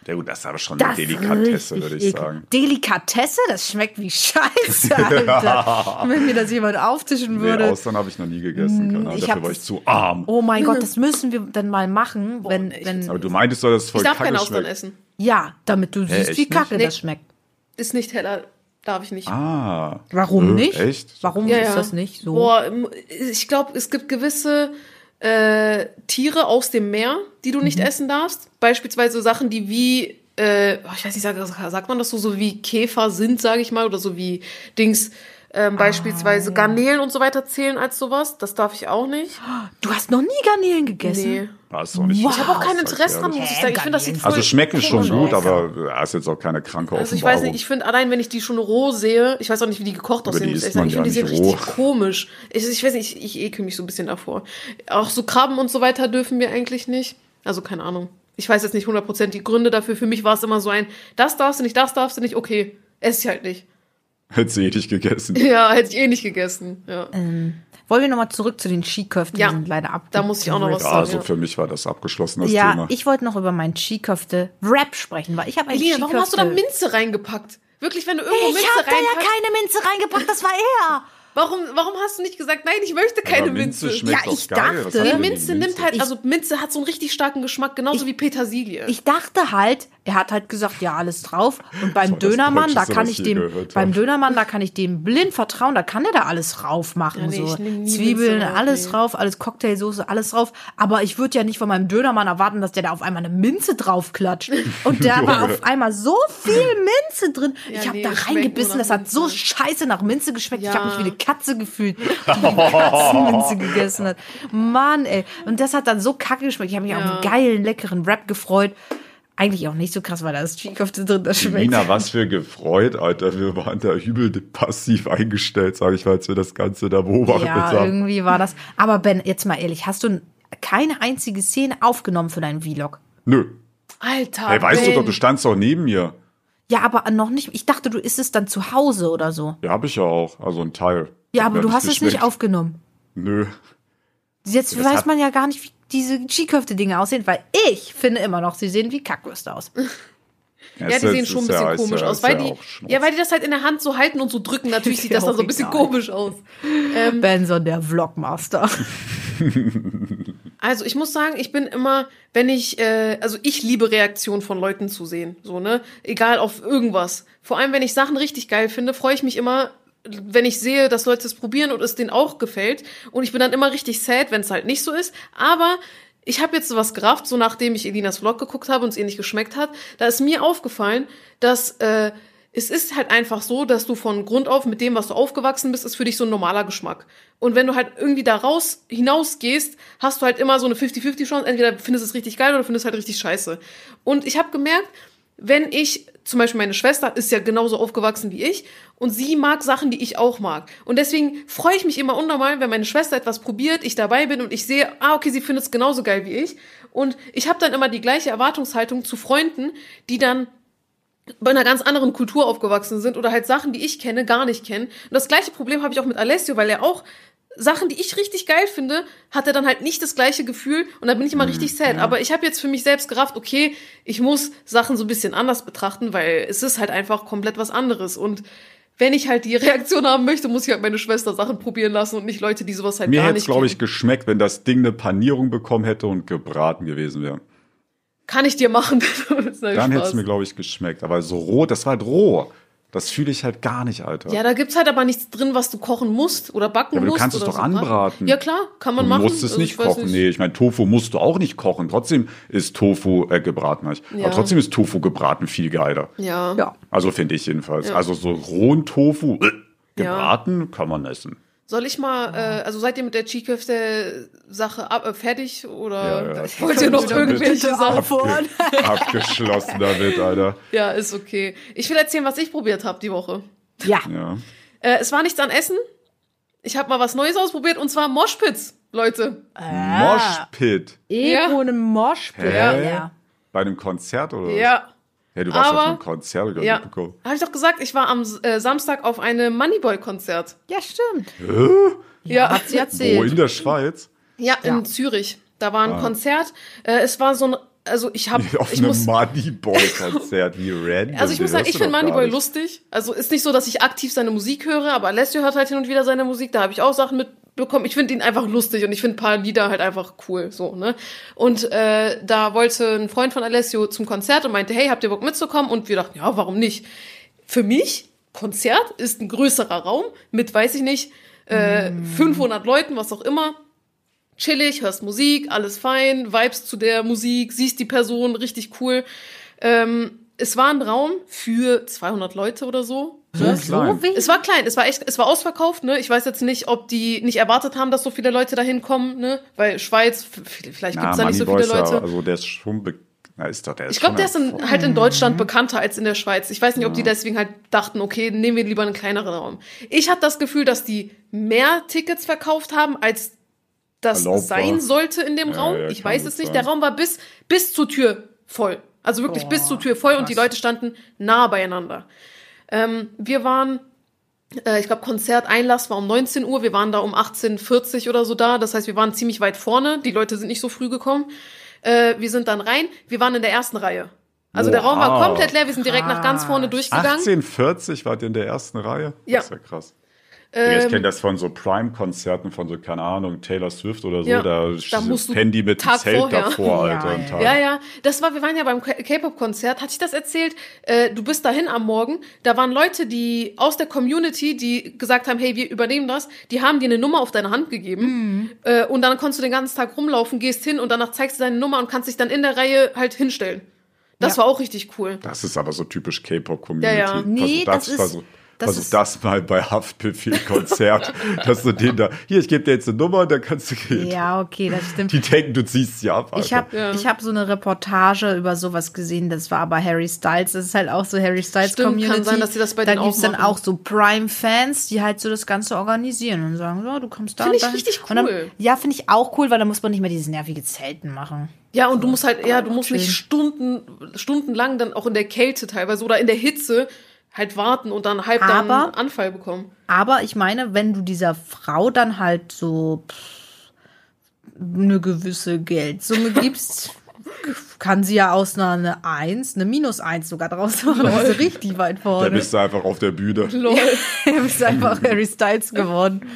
Ja gut, das ist aber schon Das eine Delikatesse, ist würde ich sagen. Delikatesse? Das schmeckt wie Scheiße, <laughs> Alter. Wenn mir das jemand auftischen Nee, würde. Austern habe ich noch nie gegessen. Keine Ahnung, ich Dafür war ich zu arm. oh mein Gott, das müssen wir dann mal machen, wenn, nee, ich wenn, Aber du meintest doch, dass es voll Ich darf keine Austern schmeckt. essen. ja, damit du siehst, echt wie nicht? kacke Nee. das schmeckt. Ist nicht heller, darf ich nicht. Ah. Warum Äh, nicht? Echt? Warum Ja, ist ja. das nicht so? Boah, ich glaube, es gibt gewisse äh, Tiere aus dem Meer, die du nicht Mhm. essen darfst. Beispielsweise Sachen, die wie, äh, oh, ich weiß nicht, sagt, sagt man das so, so wie Käfer sind, sage ich mal, oder so wie Dings, Ähm, beispielsweise Garnelen und so weiter zählen als sowas. Das darf ich auch nicht. Du hast noch nie Garnelen gegessen? Nee. War's doch nicht. Ich habe auch kein Interesse dran, ehrlich. muss ich sagen. Ich finde, das sieht Also schmecken schon gut, aber ja, ist jetzt auch keine kranke Also ich weiß nicht, ich finde allein, wenn ich die schon roh sehe, ich weiß auch nicht, wie die gekocht aussehen, die muss ich sagen. man Ich finde, die ja sehen nicht richtig komisch. Ich, ich weiß nicht, ich, ich ekel mich so ein bisschen davor. Auch so Krabben und so weiter dürfen wir eigentlich nicht. Also keine Ahnung. Ich weiß jetzt nicht 100% die Gründe dafür. Für mich war es immer so ein, das darfst du nicht, das darfst du nicht, okay. Ess ich halt nicht. <laughs> Hätte sie eh nicht gegessen. Ja, hätte ich eh nicht gegessen. Ja. Wollen wir nochmal zurück zu den Skiköften? Ja, Die sind leider ab. da muss ich auch noch was Ja, sagen. also ja. für mich war das abgeschlossen, das Ja, Thema. ich wollte noch über meinen Skiköfte-Rap sprechen, weil ich habe einen Elina, warum hast du da Skiköfte- Minze reingepackt? Wirklich, wenn du irgendwo Ich Minze habe da ja keine Minze reingepackt, das war er. warum, warum hast du nicht gesagt, nein, ich möchte keine Aber Minze? schmeckt Ja, ich geil. dachte- Nee, die Minze nimmt halt, also Minze hat so einen richtig starken Geschmack, genauso wie Petersilie. Ich dachte halt, er hat halt gesagt, ja, alles drauf. Und beim das Dönermann, da kann ich ich dem, beim. Dönermann, da kann ich dem blind vertrauen, da kann er da alles rauf machen. Ja, nee, so ich Zwiebeln, drauf, alles nee. drauf, alles Cocktailsoße, alles drauf. Aber ich würde ja nicht von meinem Dönermann erwarten, dass der da auf einmal eine Minze draufklatscht. Und da <laughs> war auf einmal so viel <laughs> Minze drin. Ja, ich habe nee, da reingebissen, das hat so scheiße nach Minze geschmeckt. Ich Ja. habe mich wie eine Katze gefühlt, <laughs> die Katzenminze gegessen hat. Mann, ey. Und das hat dann so kacke geschmeckt. Ich habe mich auf einen geilen, leckeren Rap gefreut. Eigentlich auch nicht so krass, weil da ist Cheekhofte drin, das schmeckt. Nina, was für gefreut, Alter. Wir waren da übel passiv eingestellt, sage ich mal, als wir das Ganze da beobachtet Ja, haben. irgendwie war das. Aber Ben, jetzt mal ehrlich, hast du keine einzige Szene aufgenommen für deinen Vlog? Nö. Alter, Hey, weißt du Ben. doch, du standst doch neben mir. Ja, aber noch nicht. Ich dachte, du isst es dann zu Hause oder so. Ja, hab ich ja auch. Also ein Teil. Ja, aber du hast es nicht aufgenommen. Nö. Jetzt Das weiß hat- man ja gar nicht, wie diese Cheekhöfte-Dinge aussehen, weil ich finde immer noch, sie sehen wie Kackwürste aus. <laughs> Ja, die sehen schon ein bisschen komisch aus, weil die, ja, weil die das halt in der Hand so halten und so drücken. Natürlich sieht das dann so ein bisschen Egal. komisch aus. <laughs> Benson, der Vlogmaster. <laughs> Also ich muss sagen, ich bin immer, wenn ich, äh, also ich liebe Reaktionen von Leuten zu sehen, so ne, egal auf irgendwas. Vor allem, wenn ich Sachen richtig geil finde, freue ich mich immer, wenn ich sehe, dass Leute es probieren und es denen auch gefällt. Und ich bin dann immer richtig sad, wenn es halt nicht so ist. Aber ich habe jetzt sowas gerafft, so nachdem ich Elinas Vlog geguckt habe und es ihr nicht geschmeckt hat, da ist mir aufgefallen, dass äh, es ist halt einfach so, dass du von Grund auf mit dem, was du aufgewachsen bist, ist für dich so ein normaler Geschmack. Und wenn du halt irgendwie da raus hinausgehst, hast du halt immer so eine 50-50 Chance, entweder findest du es richtig geil oder findest es halt richtig scheiße. Und ich habe gemerkt, wenn ich, zum Beispiel meine Schwester ist ja genauso aufgewachsen wie ich und sie mag Sachen, die ich auch mag. Und deswegen freue ich mich immer unnormal, wenn meine Schwester etwas probiert, ich dabei bin und ich sehe, ah, okay, sie findet es genauso geil wie ich. Und ich habe dann immer die gleiche Erwartungshaltung zu Freunden, die dann bei einer ganz anderen Kultur aufgewachsen sind oder halt Sachen, die ich kenne, gar nicht kennen. Und das gleiche Problem habe ich auch mit Alessio, weil er auch Sachen, die ich richtig geil finde, hat er dann halt nicht das gleiche Gefühl und da bin ich immer richtig sad. Aber ich habe jetzt für mich selbst gerafft, okay, ich muss Sachen so ein bisschen anders betrachten, weil es ist halt einfach komplett was anderes. Und wenn ich halt die <laughs> Reaktion haben möchte, muss ich halt meine Schwester Sachen probieren lassen und nicht Leute, die sowas halt Mir gar hätte nicht es, glaube ich, geschmeckt, wenn das Ding eine Panierung bekommen hätte und gebraten gewesen wäre. Kann ich dir machen. <laughs> Dann hätte es mir, glaube ich, geschmeckt. Aber so roh, das war halt roh. Das fühle ich halt gar nicht, Alter. Ja, da gibt's halt aber nichts drin, was du kochen musst oder backen Ja, aber du musst. kannst es doch so. anbraten. Ja, klar, kann man du machen. musst es Also nicht kochen. Nee, ich meine, Tofu musst du auch nicht kochen. Trotzdem ist Tofu äh, gebraten. ich. Ja. Aber trotzdem ist Tofu gebraten viel geiler. Ja. Ja. Also finde ich jedenfalls. Ja. Also so rohen Tofu äh, Ja. gebraten kann man essen. Soll ich mal, äh, also seid ihr mit der Cheeköfte-Sache ab- äh, fertig oder Ja, ja. <laughs> wollt ihr noch irgendwelche Sachen? aufhören. <laughs> Abgeschlossen damit, Alter. Ja, ist okay. Ich will erzählen, was ich probiert habe die Woche. Ja. Ja. Äh, es war nichts an Essen. Ich habe mal was Neues ausprobiert und zwar Moshpits, Leute. Moshpit. Irgendwo Ja. in einem Moshpit. Ja. Bei einem Konzert oder? was? Ja. Ja, du warst Aber- auf einem Konzert oder Ja. Habe ich doch gesagt, ich war am äh, Samstag auf einem Moneyboy-Konzert. ja, stimmt. Ja. Hat sie Wo erzählt. in der Schweiz? Ja, in Ja. Zürich. Da war ein Konzert. Äh, es war so ein, also ich habe, <laughs> Auf ich einem muss, Moneyboy-Konzert, wie <laughs> random. Also ich muss sagen, ich finde Moneyboy lustig. Also ist nicht so, dass ich aktiv seine Musik höre, aber Alessio hört halt hin und wieder seine Musik. Da habe ich auch Sachen mitbekommen. Ich finde ihn einfach lustig und ich finde ein paar Lieder halt einfach cool. So, ne? Und äh, da wollte ein Freund von Alessio zum Konzert und meinte, hey, habt ihr Bock mitzukommen? Und wir dachten, ja, warum nicht? Für mich, Konzert ist ein größerer Raum mit, weiß ich nicht, äh, 500 Leuten, was auch immer chillig, hörst Musik, alles fein, vibes zu der Musik, siehst die Person, richtig cool. Ähm, es war ein Raum für 200 Leute oder so. So ne? klein. Es war klein, es war echt, es war ausverkauft, ne? Ich weiß jetzt nicht, ob die nicht erwartet haben, dass so viele Leute da hinkommen, ne? Weil Schweiz, vielleicht Na, gibt's da nicht so viele ja- Leute. Also der ist schon na, ist doch, der ist Ich glaube, der ist in, halt in Deutschland bekannter als in der Schweiz. Ich weiß nicht, ob die deswegen halt dachten, okay, nehmen wir lieber einen kleineren Raum. Ich hatte das Gefühl, dass die mehr Tickets verkauft haben, als das Erlaubt sein sollte in dem Ja, Raum. ja, ich weiß es nicht. sein. Der Raum war bis, bis zur Tür voll. Also wirklich bis zur Tür voll und die Leute standen nah beieinander. Ähm, wir waren äh, ich glaube, Konzerteinlass war um 19 Uhr. Wir waren da um 18.40 oder so da. Das heißt, wir waren ziemlich weit vorne. Die Leute sind nicht so früh gekommen. Äh, wir sind dann rein. Wir waren in der ersten Reihe. Also der Raum war Wow. komplett leer. Wir sind direkt nach ganz vorne durchgegangen. 1840 wart ihr in der ersten Reihe? Ja. Das ist ja krass. Ja, ich Ähm, kenne das von so Prime-Konzerten von so, keine Ahnung, Taylor Swift oder so. Ja, da da musst du Handy mit Tag Zelt vorher. davor, Alter. ja. Ja, ja. Das war, wir waren ja beim K-Pop-Konzert. Hatte ich das erzählt? Äh, du bist dahin am Morgen. Da waren Leute, die aus der Community, die gesagt haben, hey, wir übernehmen das. Die haben dir eine Nummer auf deine Hand gegeben. Äh, und dann konntest du den ganzen Tag rumlaufen, gehst hin und danach zeigst du deine Nummer und kannst dich dann in der Reihe halt hinstellen. Das Ja. war auch richtig cool. Das ist aber so typisch K-Pop-Community. Ja, ja. Nee, das ist- Versuch, das versuch ist- das mal bei Haftbefehl-Konzert, <laughs> dass du den da, hier, ich gebe dir jetzt eine Nummer, dann kannst du gehen. Ja, okay, das stimmt. Die denken, du ziehst sie ab, Alter. Ich habe Ja. ich hab so eine Reportage über sowas gesehen, das war aber Harry Styles, das ist halt auch so Harry Styles Stimmt, kann Community. sein, dass sie das bei da denen gibt's auch dann auch so Prime-Fans, die halt so das Ganze organisieren und sagen, so, du kommst da Find und ich dahin. richtig Und dann, cool. ja, finde ich auch cool, weil dann muss man nicht mehr dieses nervige Zelten machen. Ja, und du musst halt, ja, du musst nicht. Stunden, stundenlang dann auch in der Kälte teilweise oder in der Hitze halt warten und dann halb dann Aber- einen Anfall bekommen. Aber ich meine, wenn du dieser Frau dann halt so pff, eine gewisse Geldsumme gibst, <laughs> kann sie ja aus einer eine Eins, eine Minus Eins sogar draus machen. Das ist richtig weit da vorne. bist du einfach auf der Bühne. Lol. <laughs> Du bist einfach Harry Styles geworden.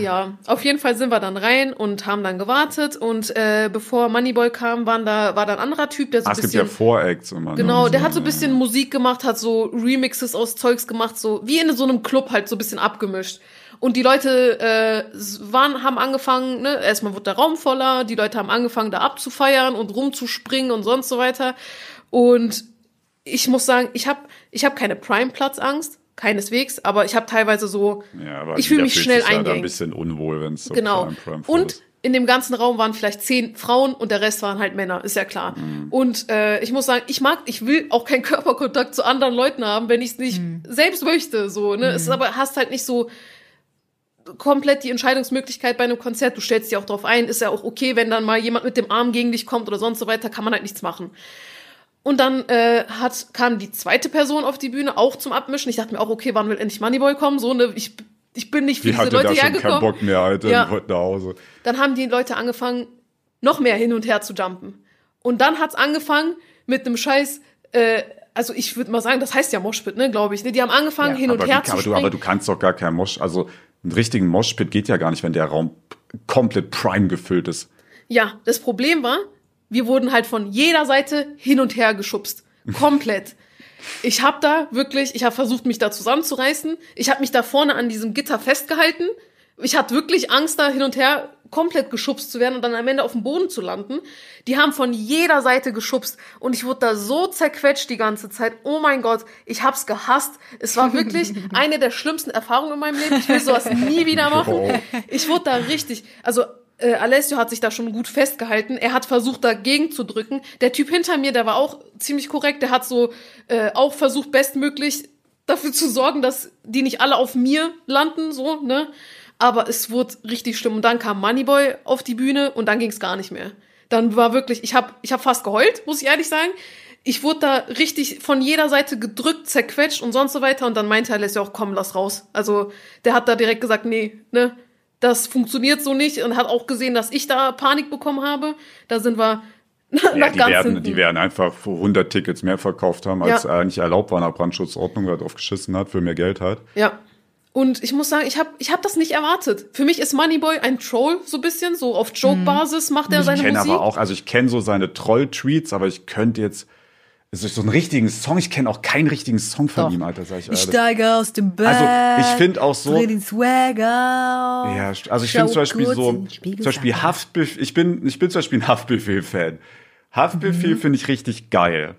Ja, auf jeden Fall sind wir dann rein und haben dann gewartet und äh, bevor Moneyboy kam, waren da, war da ein anderer Typ, der so Ah, ein es gibt ja bisschen. Voracts immer. Genau, ne? der hat so ein bisschen Musik gemacht, hat so Remixes aus Zeugs gemacht, so wie in so einem Club halt so ein bisschen abgemischt. Und die Leute äh, waren, haben angefangen, ne, erstmal wurde der Raum voller, die Leute haben angefangen, da abzufeiern und rumzuspringen und sonst so weiter. Und ich muss sagen, ich habe ich hab keine Prime-Platzangst, keineswegs, aber ich habe teilweise so, Ja, aber ich fühle mich schnell sich ja da ein bisschen unwohl, wenn es so Genau. Prime, Prime und ist. in dem ganzen Raum waren vielleicht zehn Frauen und der Rest waren halt Männer, ist ja klar. Mhm. Und äh, ich muss sagen, ich mag, ich will auch keinen Körperkontakt zu anderen Leuten haben, wenn ich es nicht Mhm. selbst möchte. So, ne? Es ist aber hast halt nicht so komplett die Entscheidungsmöglichkeit bei einem Konzert. Du stellst dich auch drauf ein, ist ja auch okay, wenn dann mal jemand mit dem Arm gegen dich kommt oder sonst so weiter, kann man halt nichts machen. Und dann äh, hat, kam die zweite Person auf die Bühne, auch zum Abmischen. Ich dachte mir auch, okay, wann will endlich Moneyboy kommen? So, ne, ich, ich bin nicht für Die diese hatte Leute da schon hergekommen. keinen Bock mehr, Alter, Ja. und wollte nach Hause. Dann haben die Leute angefangen, noch mehr hin und her zu jumpen. Und dann hat's angefangen mit einem Scheiß, äh, also ich würde mal sagen, das heißt ja Moshpit, ne, glaube ich. Ne? Die haben angefangen, Ja, hin und her wie, zu aber, du, springen. aber du kannst doch gar keinen Mosh, also einen richtigen Moshpit geht ja gar nicht, wenn der Raum komplett prime gefüllt ist. Ja, das Problem war, wir wurden halt von jeder Seite hin und her geschubst. <laughs> Komplett. Ich habe da wirklich, ich habe versucht, mich da zusammenzureißen. Ich habe mich da vorne an diesem Gitter festgehalten. Ich hatte wirklich Angst, da hin und her komplett geschubst zu werden und dann am Ende auf dem Boden zu landen. Die haben von jeder Seite geschubst und ich wurde da so zerquetscht die ganze Zeit. Oh mein Gott, ich hab's gehasst. Es war wirklich <laughs> eine der schlimmsten Erfahrungen in meinem Leben. Ich will sowas nie wieder machen. Ich wurde da richtig, also äh, Alessio hat sich da schon gut festgehalten. Er hat versucht, dagegen zu drücken. Der Typ hinter mir, der war auch ziemlich korrekt. Der hat so äh, auch versucht, bestmöglich dafür zu sorgen, dass die nicht alle auf mir landen, so, ne? Aber es wurde richtig schlimm. Und dann kam Moneyboy auf die Bühne und dann ging es gar nicht mehr. Dann war wirklich, ich habe ich hab fast geheult, muss ich ehrlich sagen. Ich wurde da richtig von jeder Seite gedrückt, zerquetscht und sonst so weiter. Und dann meinte Alessio auch, komm, lass raus. Also der hat da direkt gesagt, nee, ne, das funktioniert so nicht. Und hat auch gesehen, dass ich da Panik bekommen habe. Da sind wir <laughs> nach Ja, die, ganz werden, die werden einfach für 100 Tickets mehr verkauft haben, als Ja. eigentlich erlaubt war nach Brandschutzordnung, weil er drauf geschissen hat, für mehr Geld halt. Ja. Und ich muss sagen, ich habe ich hab das nicht erwartet. Für mich ist Moneyboy ein Troll, so ein bisschen, so auf Joke-Basis macht er Ich seine kenne Musik. aber auch, also ich kenne so seine Troll-Tweets, aber ich könnte jetzt, es ist so einen richtigen Song, ich kenne auch keinen richtigen Song von Doch. ihm, Alter, sag ich Ich ehrlich. steige aus dem Bett. Also, ich finde auch so- dreh den Swag auf. Ja, also ich finde zum Beispiel so, zum Beispiel. Haftbefehl, ich bin, ich bin zum Beispiel ein Haftbefehl-Fan. Haftbefehl Mhm. finde ich richtig geil.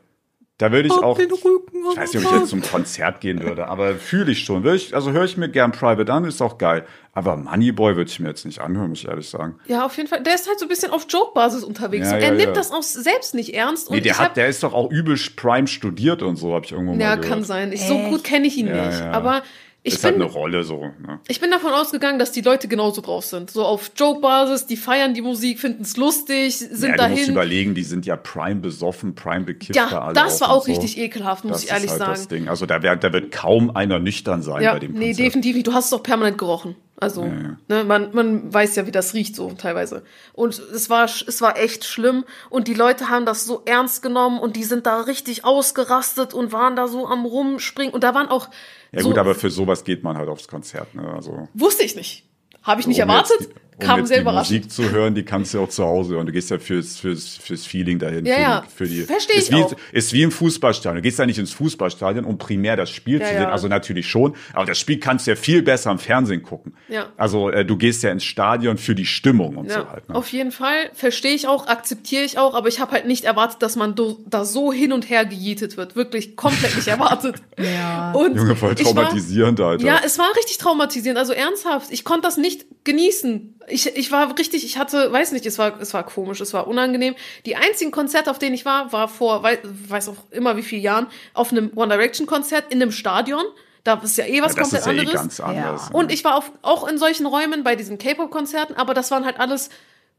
Da würde ich auch, den Rücken ich weiß nicht, ob ich jetzt zum Konzert gehen würde, aber fühle ich schon. Ich, also höre ich mir gern Private an, ist auch geil. Aber Moneyboy würde ich mir jetzt nicht anhören, muss ich ehrlich sagen. Ja, auf jeden Fall. Der ist halt so ein bisschen auf Joke-Basis unterwegs. Ja, und er ja, nimmt ja. das auch selbst nicht ernst. Und Nee, der hat, der ist doch auch übel Prime studiert und so, habe ich irgendwo mal Ja, gehört. kann sein. Ich, so gut kenne ich ihn Ja, nicht. ja. Aber ich ist halt bin, eine Rolle so. Ne? ich bin davon ausgegangen, dass die Leute genauso drauf sind. So auf Joke-Basis, die feiern die Musik, finden es lustig, sind Ja, du musst dahin. überlegen, die sind ja Prime besoffen, Prime bekifft da Ja, alle das war auch so. richtig ekelhaft, muss Das ich ehrlich ist halt sagen. das Ding. Also da, wär, da wird kaum einer nüchtern sein Ja, bei dem nee, Konzert. definitiv nicht. Du hast es doch permanent gerochen. Also, Ne, man, man weiß ja, wie das riecht so teilweise. Und es war, es war echt schlimm. Und die Leute haben das so ernst genommen und die sind da richtig ausgerastet und waren da so am Rumspringen. Und da waren auch. Ja so, gut, aber für sowas geht man halt aufs Konzert. Ne? Also, Wusste ich nicht. Habe ich nicht um erwartet. Jetzt, um kam jetzt sehr die überraschend. Musik zu hören, die kannst du auch zu Hause hören. Du gehst ja fürs, fürs, fürs Feeling dahin. Ja, für ja. Die, für die, Versteh ist ich wie, auch. Ist wie im Fußballstadion. Du gehst ja nicht ins Fußballstadion, um primär das Spiel Ja, zu sehen. ja. Also natürlich schon. Aber das Spiel kannst du ja viel besser im Fernsehen gucken. Ja. Also äh, du gehst ja ins Stadion für die Stimmung und Ja, so halt. Ne? auf jeden Fall. Verstehe ich auch, akzeptiere ich auch, aber ich habe halt nicht erwartet, dass man do, da so hin und her gejietet wird. Wirklich komplett nicht erwartet. <laughs> Ja. Und Junge, voll ich war- traumatisierend, Alter. Ja, es war richtig traumatisierend, also ernsthaft. Ich konnte das nicht genießen. Ich, ich war richtig, ich hatte, weiß nicht, es war, es war komisch, es war unangenehm. Die einzigen Konzerte, auf denen ich war, war vor, weiß, weiß auch immer wie viele Jahren, auf einem One Direction Konzert in einem Stadion. Da ist ja eh was das komplett ja eh anderes. ganz anders. ne? Und ich war auf, auch in solchen Räumen bei diesen K-Pop-Konzerten, aber das waren halt alles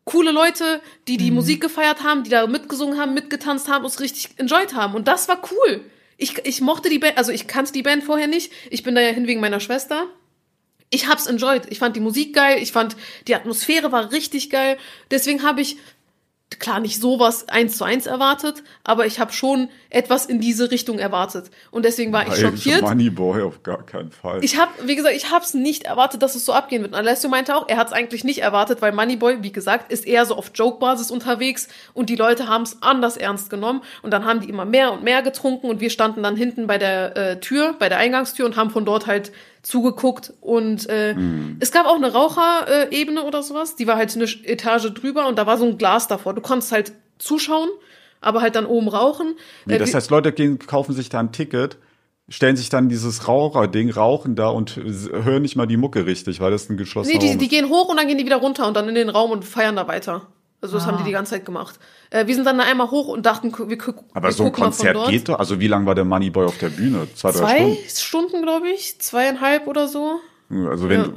coole Leute, die die Musik gefeiert haben, die da mitgesungen haben, mitgetanzt haben und es richtig enjoyed haben. Und das war cool. Ich, ich mochte die Band, also ich kannte die Band vorher nicht. Ich bin da ja hin wegen meiner Schwester. Ich hab's enjoyed. Ich fand die Musik geil. Ich fand, die Atmosphäre war richtig geil. Deswegen habe ich, klar, nicht sowas eins zu eins erwartet, aber ich habe schon etwas in diese Richtung erwartet. Und deswegen war ich Ey, schockiert. Moneyboy auf gar keinen Fall. Ich habe, wie gesagt, ich habe es nicht erwartet, dass es so abgehen wird. Und Alessio meinte auch, er hat es eigentlich nicht erwartet, weil Moneyboy, wie gesagt, ist eher so auf Joke-Basis unterwegs und die Leute haben es anders ernst genommen. Und dann haben die immer mehr und mehr getrunken und wir standen dann hinten bei der äh, Tür, bei der Eingangstür und haben von dort halt zugeguckt. Und äh, es gab auch eine Raucherebene oder sowas, die war halt eine Etage drüber und da war so ein Glas davor. Du konntest halt zuschauen, aber halt dann oben rauchen. Wie, Äh, das heißt, Leute gehen, kaufen sich da ein Ticket, stellen sich dann dieses Raucherding, rauchen da und hören nicht mal die Mucke richtig, weil das ein geschlossener Nee, die, Raum die ist. gehen hoch und dann gehen die wieder runter und dann in den Raum und feiern da weiter. Also das haben die die ganze Zeit gemacht. Äh, wir sind dann da einmal hoch und dachten, wir, gu- Aber wir so ein gucken Konzert geht doch. Also wie lange war der Moneyboy auf der Bühne? Zwei, drei Zwei Stunden? Stunden, glaube ich, zweieinhalb oder so. Also wenn, Ja.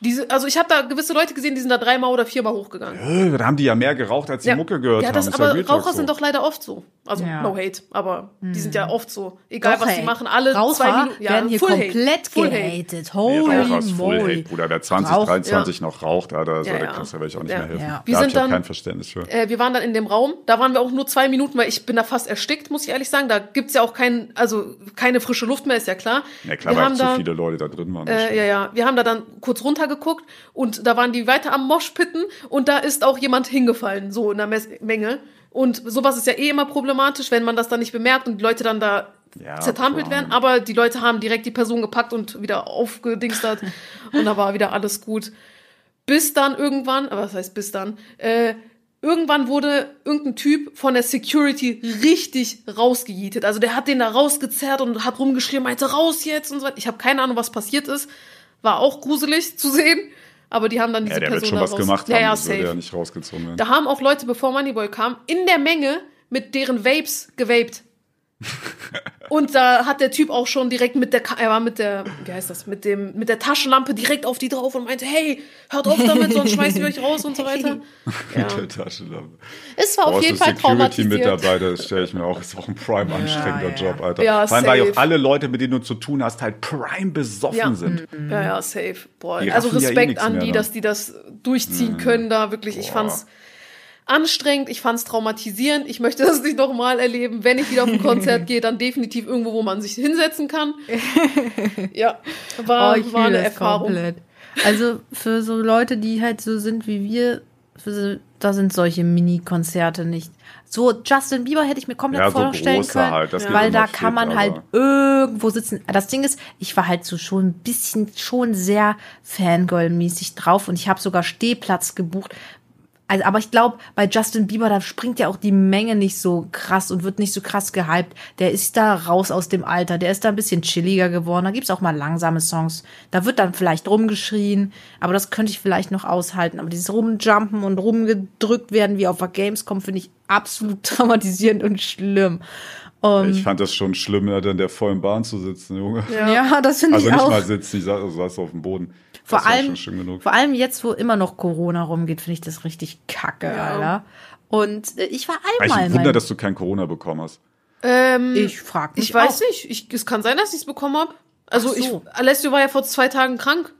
Diese, also ich habe da gewisse Leute gesehen, die sind da dreimal oder viermal hochgegangen. äh, da haben die ja mehr geraucht, als die Mucke gehört ja, das, haben. Aber Raucher so. sind doch leider oft so. Also Ja. no hate, aber die sind ja oft so. Egal was Doch, sie ey. machen, alle Raucher zwei Minuten. Ja, werden hier Full komplett hate. Full hate. gehatet. Nee, Holy Raucher ist Full Hate, moly. Bruder. Wer 20, Rauch- 23 noch raucht, Alter, also, Ja, der ja. kannst du ja wirklich auch nicht Ja. mehr helfen. Ja. Wir da sind ich dann- kein Verständnis für. Äh, wir waren dann in dem Raum, da waren wir auch nur zwei Minuten, weil ich bin da fast erstickt, muss ich ehrlich sagen. Da gibt's ja auch kein, also keine frische Luft mehr, ist ja klar. Ja klar, wir weil haben zu da, viele Leute da drin waren. Äh, ja, ja. Wir haben da dann kurz runtergeguckt und da waren die weiter am Moschpitten und da ist auch jemand hingefallen, so in der Menge. Und sowas ist ja eh immer problematisch, wenn man das dann nicht bemerkt und die Leute dann da Ja, zertrampelt klar. werden. Aber die Leute haben direkt die Person gepackt und wieder aufgedingstert <laughs> und da war wieder alles gut. Bis dann irgendwann, aber was heißt bis dann, äh, irgendwann wurde irgendein Typ von der Security richtig rausgejietet. Also der hat den da rausgezerrt und hat rumgeschrien, meinte raus jetzt und so weiter. Ich habe keine Ahnung, was passiert ist. War auch gruselig zu sehen. Aber die haben dann diese Ja, der wird Person schon da was raus. gemacht ja, haben, ja, so der safe. nicht rausgezogen werden. Da haben auch Leute, bevor Moneyboy kam, in der Menge mit deren Vapes gewaped. Und da hat der Typ auch schon direkt mit der, er war mit der, wie heißt das, mit dem, mit der Taschenlampe direkt auf die drauf und meinte, hey, hört auf damit, sonst schmeißen wir euch raus und so weiter. <laughs> Ja. Mit der Taschenlampe. Es war auf Boah, jeden so Fall traumatisiert. Security-Mitarbeiter, das stelle ich mir auch, ist auch ein prime anstrengender ja. Job, Alter. Ja, Vor allem, weil auch alle Leute, mit denen du zu tun hast, halt prime besoffen Ja. sind. Ja, ja, safe. Boah, also ja eh Respekt nichts an mehr, die, ne? dass die das durchziehen können da. Wirklich, ich Boah. fand's anstrengend, ich fand's traumatisierend. Ich möchte das nicht nochmal erleben. Wenn ich wieder auf ein <laughs> Konzert gehe, dann definitiv irgendwo, wo man sich hinsetzen kann. <laughs> ja, war, Oh, ich war eine Erfahrung. komplett. Also für so Leute, die halt so sind wie wir, für so, da sind solche Mini-Konzerte nicht. So Justin Bieber hätte ich mir komplett Ja, so vorstellen können, halt, das geht weil da kann fit, man halt aber- irgendwo sitzen. Das Ding ist, ich war halt so schon ein bisschen schon sehr Fangirl-mäßig drauf und ich habe sogar Stehplatz gebucht. Also, aber ich glaube, bei Justin Bieber, da springt ja auch die Menge nicht so krass und wird nicht so krass gehypt. Der ist da raus aus dem Alter, der ist da ein bisschen chilliger geworden. Da gibt's auch mal langsame Songs. Da wird dann vielleicht rumgeschrien, aber das könnte ich vielleicht noch aushalten. Aber dieses Rumjumpen und rumgedrückt werden wie auf der Gamescom finde ich absolut <laughs> traumatisierend und schlimm. Um, ich fand das schon schlimm, da in der vollen Bahn zu sitzen, Junge. Ja, ja das finde also ich auch. Also nicht mal sitzen, ich saß, saß auf dem Boden. Vor allem, vor allem jetzt, wo immer noch Corona rumgeht, finde ich das richtig kacke, ja. Alter. Und äh, ich war einmal. Ich wundere, dass du kein Corona bekommen hast. Ähm, ich frag mich Ich weiß auch. nicht. Ich, es kann sein, dass ich es bekommen habe. Also so. ich, Alessio war ja vor zwei Tagen krank.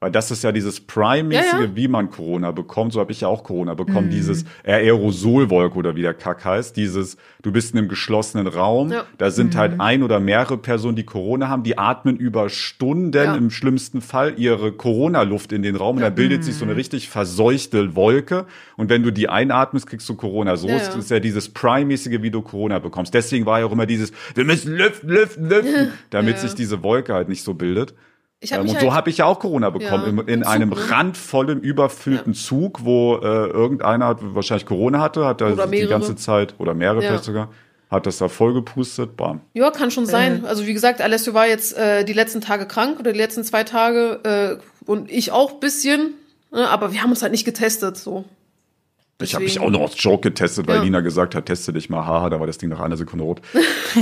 Weil das ist ja dieses Prime-mäßige, ja, ja. wie man Corona bekommt. So habe ich ja auch Corona bekommen. Mhm. Dieses Aerosolwolke oder wie der Kack heißt. Dieses, du bist in einem geschlossenen Raum. Ja. Da sind halt mhm. halt ein oder mehrere Personen, die Corona haben. Die atmen über Stunden im schlimmsten Fall ihre Corona-Luft in den Raum. Und da bildet mhm. sich so eine mhm. richtig verseuchte Wolke. Und wenn du die einatmest, kriegst du Corona. So ist, ist ja dieses Prime-mäßige, wie du Corona bekommst. Deswegen war ja auch immer dieses, wir müssen lüften, lüften, lüften, <laughs> damit sich diese Wolke halt nicht so bildet. Ich hab ähm, und halt, so habe ich ja auch Corona bekommen, ja, in, in Zug, einem ne? randvollen, überfüllten ja. Zug, wo äh, irgendeiner wahrscheinlich Corona hatte, hat er die ganze Zeit, oder mehrere ja. vielleicht sogar, hat das da vollgepustet, bam. Ja, kann schon sein. Also wie gesagt, Alessio war jetzt äh, die letzten Tage krank oder die letzten zwei Tage äh, und ich auch bisschen, ne, aber wir haben uns halt nicht getestet, so. Ich habe mich auch noch aus Joke getestet, weil ja. Lina gesagt hat, teste dich mal. Haha, da war das Ding nach einer Sekunde rot. <laughs>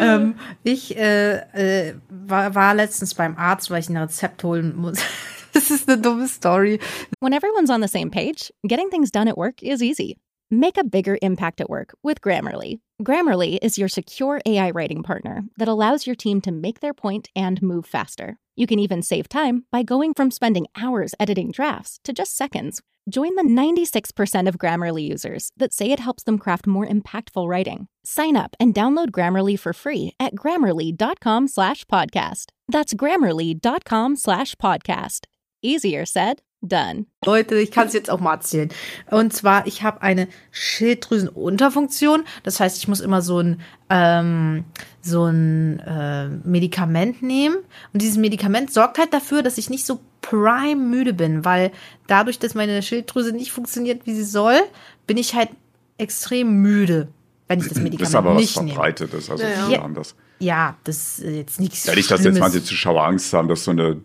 ähm, ich äh, äh, war, war letztens beim Arzt, weil ich ein Rezept holen muss. <laughs> das ist eine dumme Story. When everyone's on the same page, getting things done at work is easy. Make a bigger impact at work with Grammarly. Grammarly is your secure AI writing partner that allows your team to make their point and move faster. You can even save time by going from spending hours editing drafts to just seconds Join the 96% of Grammarly users that say it helps them craft more impactful writing. Sign up and download Grammarly for free at grammarly.com slash podcast. That's grammarly.com slash podcast. Easier said, done. Leute, ich kann es jetzt auch mal erzählen. Und zwar, ich habe eine Schilddrüsenunterfunktion. Das heißt, ich muss immer so ein, ähm, so ein äh, Medikament nehmen. Und dieses Medikament sorgt halt dafür, dass ich nicht so prime müde bin, weil dadurch, dass meine Schilddrüse nicht funktioniert, wie sie soll, bin ich halt extrem müde, wenn ich das Medikament nicht nehme. Das ist aber was Verbreitetes, also ja, ja. haben das. Ja, das ist jetzt nichts Ja, nicht, dass jetzt manche Zuschauer Angst haben, dass so eine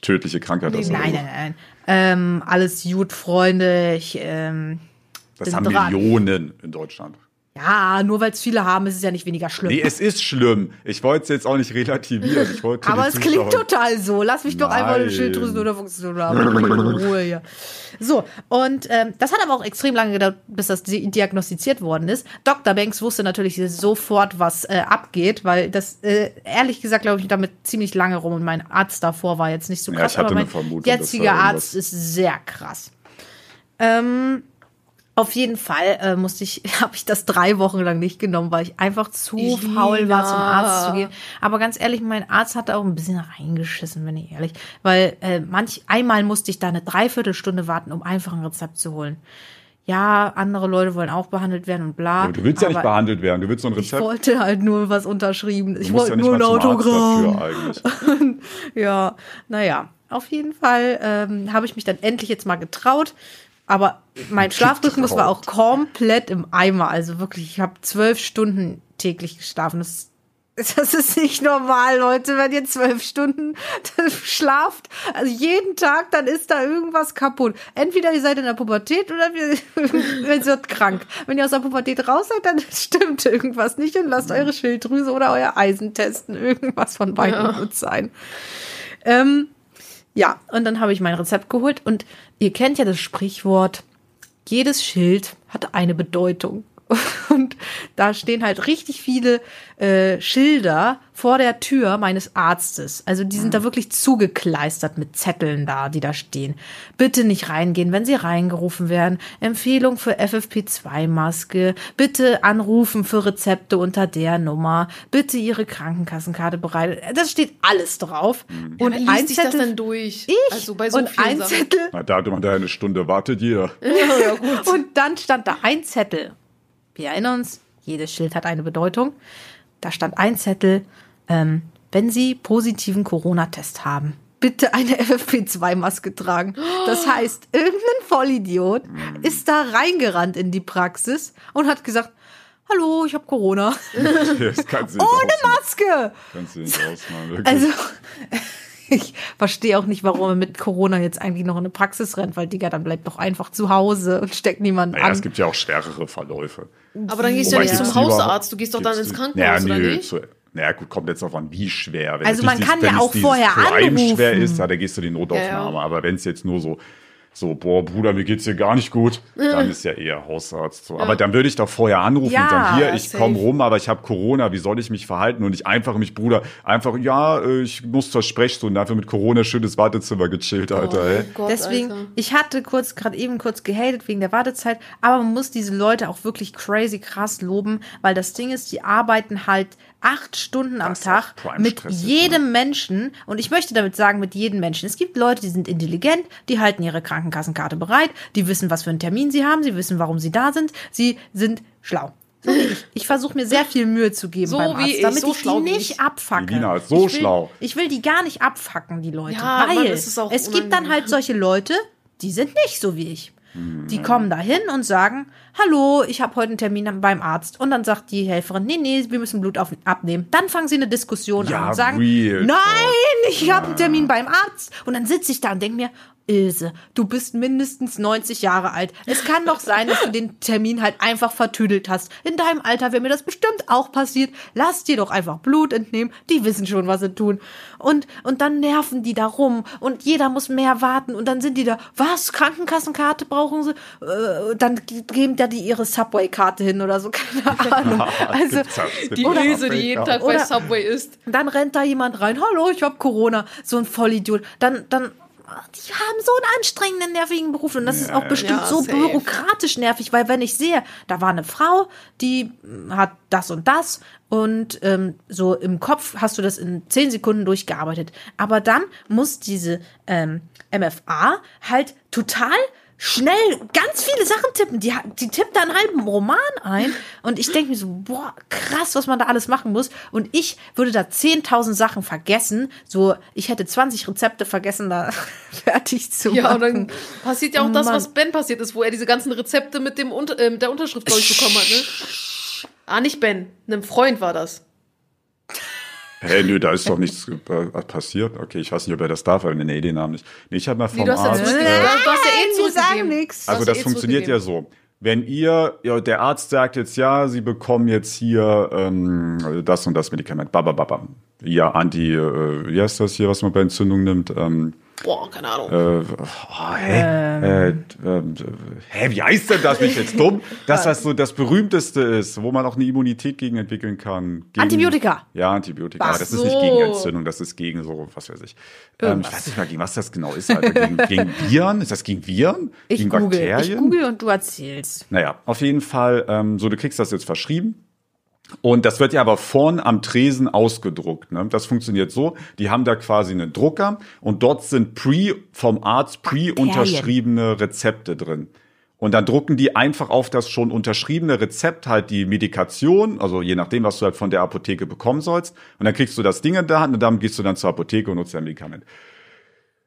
tödliche Krankheit ist. Nein, nein, nein. Ähm, alles gut, Freunde. Ich, ähm, das haben dran. Millionen in Deutschland. Ja, nur weil es viele haben, ist es ja nicht weniger schlimm. Nee, es ist schlimm. Ich wollte es jetzt auch nicht relativieren. Ich wollte Aber es klingt total so. Lass mich doch Nein. einfach eine Schilddrüsen oder Funktion haben. Ruhe hier. So, und ähm, das hat aber auch extrem lange gedauert, bis das diagnostiziert worden ist. Dr. Banks wusste natürlich sofort, was äh, abgeht, weil das, äh, ehrlich gesagt, glaube ich, damit ziemlich lange rum und mein Arzt davor war jetzt nicht so krass. Ja, ich hatte aber mein eine Vermutung, jetziger Arzt ist sehr krass. Ähm, auf jeden Fall äh, musste ich, <laughs> habe ich das drei Wochen lang nicht genommen, weil ich einfach zu Lina. faul war, zum Arzt zu gehen. Aber ganz ehrlich, mein Arzt hat auch ein bisschen reingeschissen, wenn ich ehrlich. Weil äh, manch einmal musste ich da eine Dreiviertelstunde warten, um einfach ein Rezept zu holen. Ja, andere Leute wollen auch behandelt werden und bla. Ja, du willst ja nicht behandelt werden, du willst so ein Rezept. Ich wollte halt nur was unterschrieben. Ich wollte ja nur ein Autogramm. <laughs> ja, naja. Auf jeden Fall ähm, habe ich mich dann endlich jetzt mal getraut aber mein Schlafrhythmus war auch komplett im Eimer. Also wirklich, ich habe zwölf Stunden täglich geschlafen. Das, das ist nicht normal, Leute, wenn ihr zwölf Stunden <laughs> schlaft. Also jeden Tag, dann ist da irgendwas kaputt. Entweder ihr seid in der Pubertät oder <laughs> ihr, seid krank. Wenn ihr aus der Pubertät raus seid, dann <laughs> stimmt irgendwas nicht und lasst eure Schilddrüse oder euer Eisen testen. Irgendwas von beiden ja. wird sein. Ähm, ja, und dann habe ich mein Rezept geholt und ihr kennt ja das Sprichwort, jedes Schild hat eine Bedeutung. Und da stehen halt richtig viele äh, Schilder vor der Tür meines Arztes. Also die sind da wirklich zugekleistert mit Zetteln da, die da stehen. Bitte nicht reingehen, wenn sie reingerufen werden. Empfehlung für FFP2-Maske. Bitte anrufen für Rezepte unter der Nummer. Bitte ihre Krankenkassenkarte bereiten. Das steht alles drauf. Und ja, ein Zettel dann durch. Ich also bei so und ein Sachen. Zettel. Na, da hat man da eine Stunde wartet jeder. Ja, ja, gut. und dann stand da ein Zettel wir erinnern uns, jedes Schild hat eine Bedeutung. Da stand ein Zettel, ähm, wenn Sie positiven Corona-Test haben, bitte eine <laughs> FFP2-Maske tragen. Das <gasps> heißt, irgendein Vollidiot ist da reingerannt in die Praxis und hat gesagt, hallo, ich habe Corona. <laughs> Ohne ausmachen. Maske. Kannst du nicht ausmachen, wirklich. Also, ich verstehe auch nicht, warum er mit Corona jetzt eigentlich noch in eine Praxis rennt, weil, Digga, dann bleibt doch einfach zu Hause und steckt niemanden naja, an. es gibt ja auch schwerere Verläufe. Aber dann gehst du ja nicht zum Hausarzt, du gehst doch dann ins Krankenhaus, naja, oder nö, nicht? zu- Naja, gut, kommt jetzt auf an, wie schwer. Wenn Also man dieses- kann ja auch dieses vorher Crime schwer anrufen. ist, ja, da gehst du die Notaufnahme. Ja, ja. Aber wenn es jetzt nur so, so, boah, Bruder, mir geht's hier gar nicht gut, dann ist ja eher Hausarzt. So. Aber dann würde ich doch vorher anrufen Ja, und sagen, hier, ich komme rum, aber ich habe Corona, wie soll ich mich verhalten? Und ich einfach mich, Bruder, einfach, ja, äh, ich muss zur Sprechstunde, dafür mit Corona schönes Wartezimmer gechillt, Alter, ey. Oh Gott, Deswegen, Alter. ich hatte kurz, gerade eben kurz gehatet wegen der Wartezeit, aber man muss diese Leute auch wirklich crazy krass loben, weil das Ding ist, die arbeiten halt acht Stunden am Das Tag mit Prime-stressig, jedem Menschen und ich möchte damit sagen, mit jedem Menschen. Es gibt Leute, die sind intelligent, die halten ihre Krankenkassenkarte bereit, die wissen, was für einen Termin sie haben, sie wissen, warum sie da sind, sie sind schlau. So wie ich. Ich versuche mir sehr viel Mühe zu geben So beim wie Arzt, ich, damit so ich schlau die nicht ich. abfacke. Elina ist so ich will, schlau. Ich will die gar nicht abfacken, die Leute. Ja, weil Mann, es es gibt dann halt solche Leute, die sind nicht so wie ich. Die kommen da hin und sagen, hallo, ich habe heute einen Termin beim Arzt. Und dann sagt die Helferin, nee, nee, wir müssen Blut auf, abnehmen. Dann fangen sie eine Diskussion Ja, an und sagen, real nein, ich habe einen Termin beim Arzt. Und dann sitze ich da und denke mir, Ilse, du bist mindestens 90 Jahre alt. Es kann doch sein, dass du den Termin halt einfach vertüdelt hast. In deinem Alter wäre mir das bestimmt auch passiert. Lass dir doch einfach Blut entnehmen. Die wissen schon, was sie tun. Und, und dann nerven die da rum und jeder muss mehr warten und dann sind die da, was, Krankenkassenkarte brauchen sie? Äh, dann geben da die ihre Subway-Karte hin oder so, <laughs> keine Ahnung. <laughs> Also, Die auch Ilse, die jeden Tag bei Oder- Subway isst. dann rennt da jemand rein, hallo, ich habe Corona, so ein Vollidiot. Dann, dann, die haben so einen anstrengenden, nervigen Beruf und das ist auch bestimmt Ja, so bürokratisch nervig, weil wenn ich sehe, da war eine Frau, die hat das und das und ähm, so im Kopf hast du das in zehn Sekunden durchgearbeitet. Aber dann muss diese ähm, MFA halt total schnell ganz viele Sachen tippen. Die, die tippt da einen halben Roman ein. Und ich denke mir so, boah, krass, was man da alles machen muss. Und ich würde da 10.000 Sachen vergessen. So, ich hätte 20 Rezepte vergessen, da <laughs> fertig zu Ja, und machen. dann passiert ja auch das, Mann. was Ben passiert ist, wo er diese ganzen Rezepte mit dem Unter äh, mit der Unterschrift, glaube ich, bekommen hat, ne? Ah, nicht Ben, einem Freund war das. Hey, nö, da ist doch nichts äh, passiert. Okay, ich weiß nicht, ob er das darf, aber nee, den Namen nicht. Nee, ich habe mal vom Nee, Arzt. äh, Du hast- du hast ja eh also das eh funktioniert ja so. Wenn ihr, ja, der Arzt sagt jetzt, ja, Sie bekommen jetzt hier ähm, das und das Medikament, babababa. Ja, Anti, äh, wie heißt das hier, was man bei Entzündung nimmt? Ähm, Boah, keine Ahnung. äh, oh, hä? Äh, ähm, hä, wie heißt denn das? Bin ich jetzt dumm? Das, was so das berühmteste ist, wo man auch eine Immunität gegen entwickeln kann. Gegen, Antibiotika. Ja, Antibiotika. Ach Aber das ist nicht gegen Entzündung, das ist gegen so, was weiß ich. Ähm, ich weiß nicht mal, gegen was das genau ist, Alter. Gegen, gegen Viren? Ist das gegen Viren? Ich gegen google, ich Bakterien? google und du erzählst. Naja, auf jeden Fall, ähm, so du kriegst das jetzt verschrieben. Und das wird ja aber vorn am Tresen ausgedruckt. Ne? Das funktioniert so, die haben da quasi einen Drucker und dort sind pre vom Arzt pre-unterschriebene Rezepte drin. Und dann drucken die einfach auf das schon unterschriebene Rezept halt die Medikation, also je nachdem, was du halt von der Apotheke bekommen sollst. Und dann kriegst du das Ding in der Hand und dann gehst du dann zur Apotheke und nutzt dein Medikament.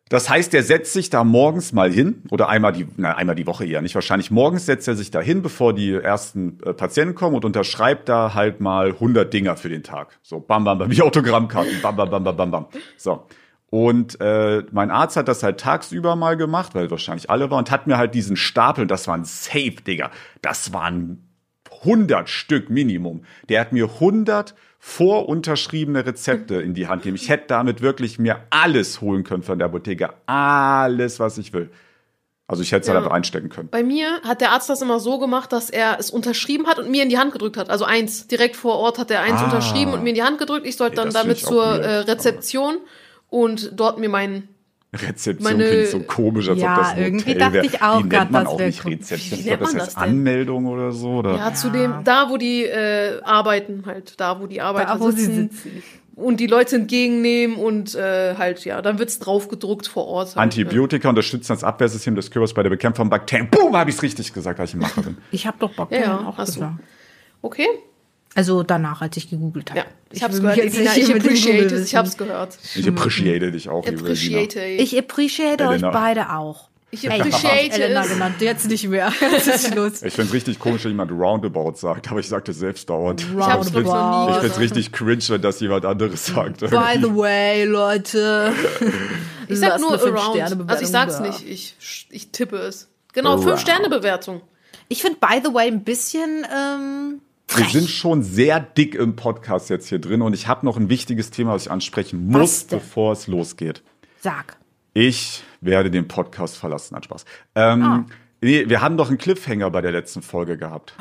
Das heißt, der setzt sich da morgens mal hin oder einmal die, na, einmal die Woche eher nicht wahrscheinlich. Morgens setzt er sich da hin, bevor die ersten äh, Patienten kommen und unterschreibt da halt mal 100 Dinger für den Tag. So bam bam bam wie Autogrammkarten, bam bam bam bam bam bam. So. Und äh, mein Arzt hat das halt tagsüber mal gemacht, weil wahrscheinlich alle waren und hat mir halt diesen Stapel, das waren Safe, Digga. Das waren 100 Stück Minimum. Der hat mir 100 vorunterschriebene Rezepte in die Hand gegeben. Ich hätte damit wirklich mir alles holen können von der Apotheke. Alles, was ich will. Also ich hätte es Ja. halt einfach reinstecken können. Bei mir hat der Arzt das immer so gemacht, dass er es unterschrieben hat und mir in die Hand gedrückt hat. Also eins, direkt vor Ort hat er eins Ah. unterschrieben und mir in die Hand gedrückt. Ich sollte Ja, dann damit zur äh, Rezeption und dort mir meinen Rezeption Meine- klingt so komisch, als Ja, ob das ein irgendwie Hotel dachte wär. ich auch man das auch nicht. Rezeption. Wie Ich glaube, das heißt das denn? Anmeldung oder so. Oder? Ja, zu dem, da wo die äh, arbeiten, halt, da wo die Arbeiter Da, wo sie sitzen, sitzen. und die Leute entgegennehmen und äh, halt, ja, dann wird's drauf gedruckt vor Ort. Halt, Antibiotika unterstützen das Abwehrsystem des Körpers bei der Bekämpfung von Bakterien. Boom, habe ich es richtig gesagt, weil ich ein Macher bin. Ich habe doch Ja, Bakterien ja, auch gesagt. Okay. Also danach, als ich gegoogelt habe. Ja, ich hab's gehört, Elina, ich appreciate es, ich hab's gehört. Ich appreciate dich auch, liebe Appreciate. Ich appreciate euch Elena. beide auch. Ich appreciate Elena es. genannt, jetzt nicht mehr. <laughs> Jetzt ist Schluss. Ich find's richtig komisch, wenn jemand Roundabout sagt, aber ich sagte selbst dauernd. Ich hab's Roundabout. Ich find's gesagt. richtig cringe, wenn das jemand anderes sagt. By the way, Leute. <laughs> Ich sag nur around. Also ich sag's nicht, ich, ich tippe es. Genau, Around. 5-Sterne-Bewertung. Ich finde by the way ein bisschen ähm, Wir frech. sind schon sehr dick im Podcast jetzt hier drin und ich habe noch ein wichtiges Thema, was ich ansprechen muss, bevor es losgeht. Sag. Ich werde den Podcast verlassen. Nein, Spaß. Ähm, Ah. nee, wir haben doch einen Cliffhanger bei der letzten Folge gehabt.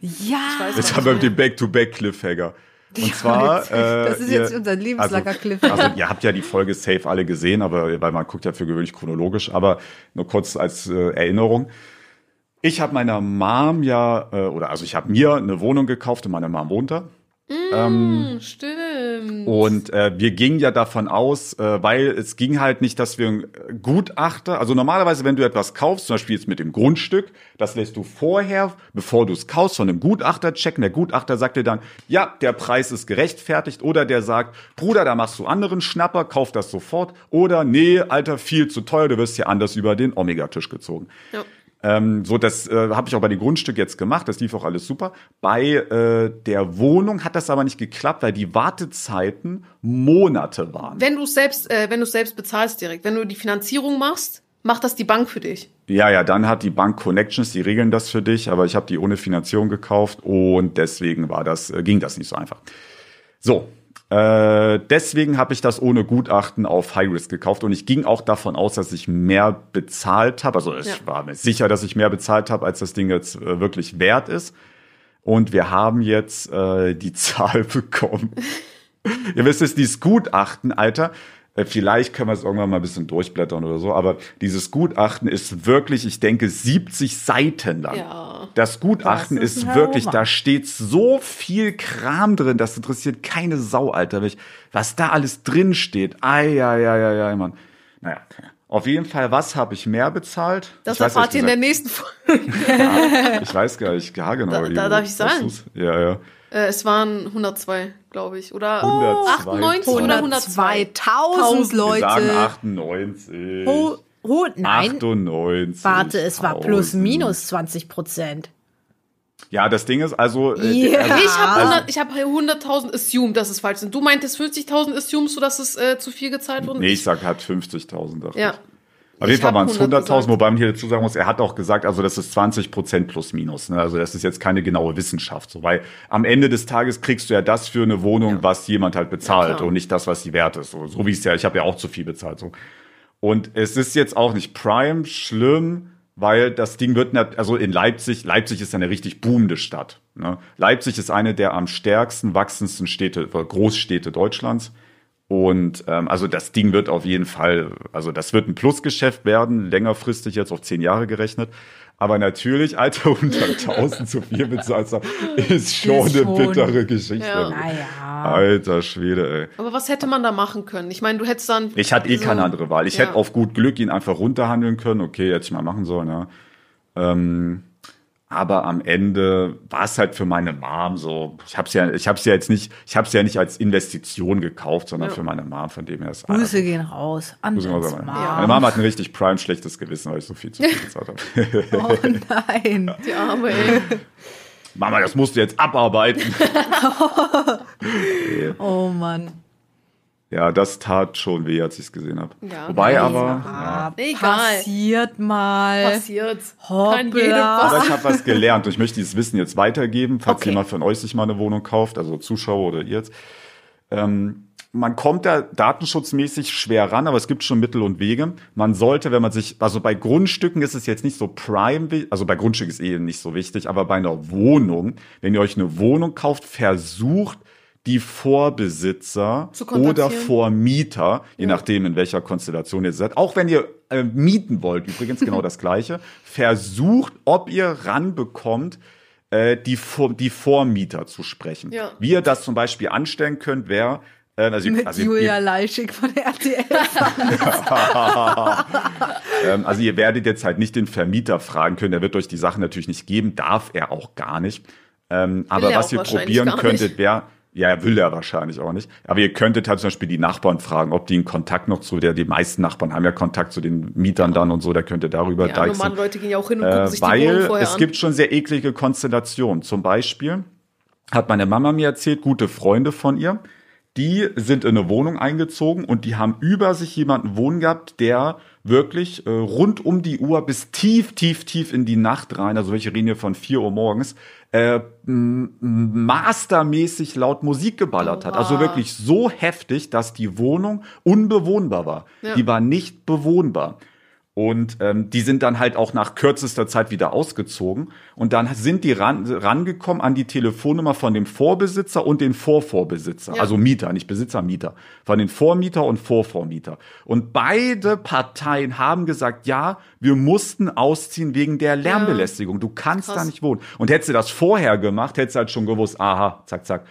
Ja. Jetzt haben wir den Back-to-Back-Cliffhanger. <laughs> Und zwar. Äh, Das ist jetzt ihr- unser lebenslanger also, Cliffhanger. Also, ihr habt ja die Folge safe alle gesehen, aber weil man guckt ja für gewöhnlich chronologisch, aber nur kurz als äh, Erinnerung. Ich habe meiner Mom ja, äh, oder also ich habe mir eine Wohnung gekauft und meine Mom wohnt da. Hm, stimmt. Und äh, wir gingen ja davon aus, äh, weil es ging halt nicht, dass wir ein äh, Gutachter, also normalerweise, wenn du etwas kaufst, zum Beispiel jetzt mit dem Grundstück, das lässt du vorher, bevor du es kaufst, von einem Gutachter checken. Der Gutachter sagt dir dann, ja, der Preis ist gerechtfertigt. Oder der sagt, Bruder, da machst du anderen Schnapper, kauf das sofort. Oder nee, Alter, viel zu teuer, du wirst hier anders über den Omega-Tisch gezogen. Ja. Ähm, so, das äh, habe ich auch bei dem Grundstück jetzt gemacht. Das lief auch alles super. Bei äh, der Wohnung hat das aber nicht geklappt, weil die Wartezeiten Monate waren. Wenn du selbst, äh, wenn du selbst bezahlst direkt, wenn du die Finanzierung machst, macht das die Bank für dich. Ja, ja, dann hat die Bank Connections, die regeln das für dich, aber ich habe die ohne Finanzierung gekauft und deswegen war das, äh, ging das nicht so einfach. So, äh, deswegen habe ich das ohne Gutachten auf High Risk gekauft und ich ging auch davon aus, dass ich mehr bezahlt habe. Also ich Ja. war mir sicher, dass ich mehr bezahlt habe, als das Ding jetzt äh, wirklich wert ist. Und wir haben jetzt äh, die <laughs> Zahl bekommen. Ihr wisst es, dieses Gutachten, Alter, äh, vielleicht können wir es irgendwann mal ein bisschen durchblättern oder so, aber dieses Gutachten ist wirklich, ich denke, 70 Seiten lang. Ja. Das Gutachten Das ist ist, wirklich, da steht so viel Kram drin, das interessiert keine Sau, Alter. Welch- Was da alles drin steht. Ei, ei, ei, ei, ei, Mann. Naja, auf jeden Fall, was habe ich mehr bezahlt? Das ich weiß, erfahrt ihr in der nächsten Folge. gesagt- Ich weiß gar nicht, ja, genau. Da- da darf ich sagen? Ja, ja. Äh, es waren 102, glaube ich. Oder 102. 98 oder 102. 102.000 Wir Leute. sagen 98. Ho, ho, nein, 98. warte, es war plus 1000. minus 20 Prozent. Ja, das Ding ist also. äh, Ja. also Ich habe 100 ich hab 100.000 assumed, dass es falsch sind. Du meintest 50.000 assumest du, dass es äh, zu viel gezahlt wurde? nee, ich sag halt 50.000. dachte Ja. ich. Auf jeden Ich Fall waren es 100 100.000, gesagt. wobei man hier dazu sagen muss, er hat auch gesagt, also das ist 20 Prozent plus minus. Ne? Also das ist jetzt keine genaue Wissenschaft. So, weil am Ende des Tages kriegst du ja das für eine Wohnung, was jemand halt bezahlt klar. und nicht das, was sie wert ist. So, so wie es ja, ich habe ja auch zu viel bezahlt. So. Und es ist jetzt auch nicht prime schlimm, weil das Ding wird, also in Leipzig, Leipzig ist eine richtig boomende Stadt. Ne? Leipzig ist eine der am stärksten wachsendsten Städte, äh, Großstädte Deutschlands. Und ähm, also das Ding wird auf jeden Fall, also das wird ein Plusgeschäft werden, längerfristig jetzt auf zehn Jahre gerechnet. Aber natürlich, Alter, <laughs> 100.000 zu viel bezahlt zu haben, ist schon Ist eine schon- bittere Geschichte. Ja. Naja. Alter Schwede, ey. Aber was hätte man da machen können? Ich meine, du hättest dann. Ich hatte eh so- keine andere Wahl. Ich Ja. hätte auf gut Glück ihn einfach runterhandeln können. Okay, hätte ich mal machen sollen, ja. Ähm, aber am Ende war es halt für meine Mom so. Ich habe ja, ich habe ja jetzt nicht, ich habe ja nicht als Investition gekauft, sondern Ja. für meine Mom, von dem her ist Grüße gehen raus an Muss ich mal Jens sagen. Mom. Meine Mama hat ein richtig prime schlechtes Gewissen, weil ich so viel zu viel bezahlt habe. <laughs> Oh nein. Die Arme, ey. Mama, das musst du jetzt abarbeiten. <laughs> Oh Mann. Ja, das tat schon weh, als ich es gesehen habe. Ja, Wobei nein. aber, ja. Egal. Passiert mal. Passiert. Hoppla. Kann jedem Aber passieren. ich habe was gelernt und ich möchte dieses Wissen jetzt weitergeben, falls Okay. jemand von euch sich mal eine Wohnung kauft, also Zuschauer oder ihr jetzt. Ähm, man kommt da datenschutzmäßig schwer ran, aber es gibt schon Mittel und Wege. Man sollte, wenn man sich, also bei Grundstücken ist es jetzt nicht so prime, also bei Grundstück ist eh nicht so wichtig, aber bei einer Wohnung, wenn ihr euch eine Wohnung kauft, versucht die Vorbesitzer oder Vormieter, je nachdem in welcher Konstellation ihr seid, auch wenn ihr äh, mieten wollt, übrigens genau <laughs> das gleiche, versucht, ob ihr ranbekommt, äh, die, Vor die Vormieter zu sprechen. Ja. Wie ihr das zum Beispiel anstellen könnt, wäre, äh, also, Mit also Julia ihr, Leischig von der RTL. <laughs> ähm, also ihr werdet jetzt halt nicht den Vermieter fragen können, der wird euch die Sachen natürlich nicht geben, darf er auch gar nicht. Ähm, aber was ihr probieren könntet, wäre, ja, will er wahrscheinlich auch nicht. Aber ihr könntet halt zum Beispiel die Nachbarn fragen, ob die einen Kontakt noch zu der, die meisten Nachbarn haben ja Kontakt zu den Mietern dann und so, da könnt ihr darüber ja, deichseln. normale Leute gehen ja auch hin und gucken äh, sich weil die Wohnung vorher es an. gibt schon sehr eklige Konstellationen. Zum Beispiel hat meine Mama mir erzählt, gute Freunde von ihr, die sind in eine Wohnung eingezogen und die haben über sich jemanden wohnen gehabt, der wirklich äh, rund um die Uhr bis tief, tief, tief in die Nacht rein, also welche reden hier von vier Uhr morgens, äh, mastermäßig laut Musik geballert hat. Also wirklich so heftig, dass die Wohnung unbewohnbar war. Ja. Die war nicht bewohnbar. Und ähm, die sind dann halt auch nach kürzester Zeit wieder ausgezogen. Und dann sind die ran, rangekommen an die Telefonnummer von dem Vorbesitzer und den Vorvorbesitzer. Ja. Also Mieter, nicht Besitzer, Mieter. Von den Vormieter und Vorvormieter. Und beide Parteien haben gesagt, ja, wir mussten ausziehen wegen der Lärmbelästigung. Du kannst Krass. da nicht wohnen. Und hättest du das vorher gemacht, hättest du halt schon gewusst, aha, zack, zack.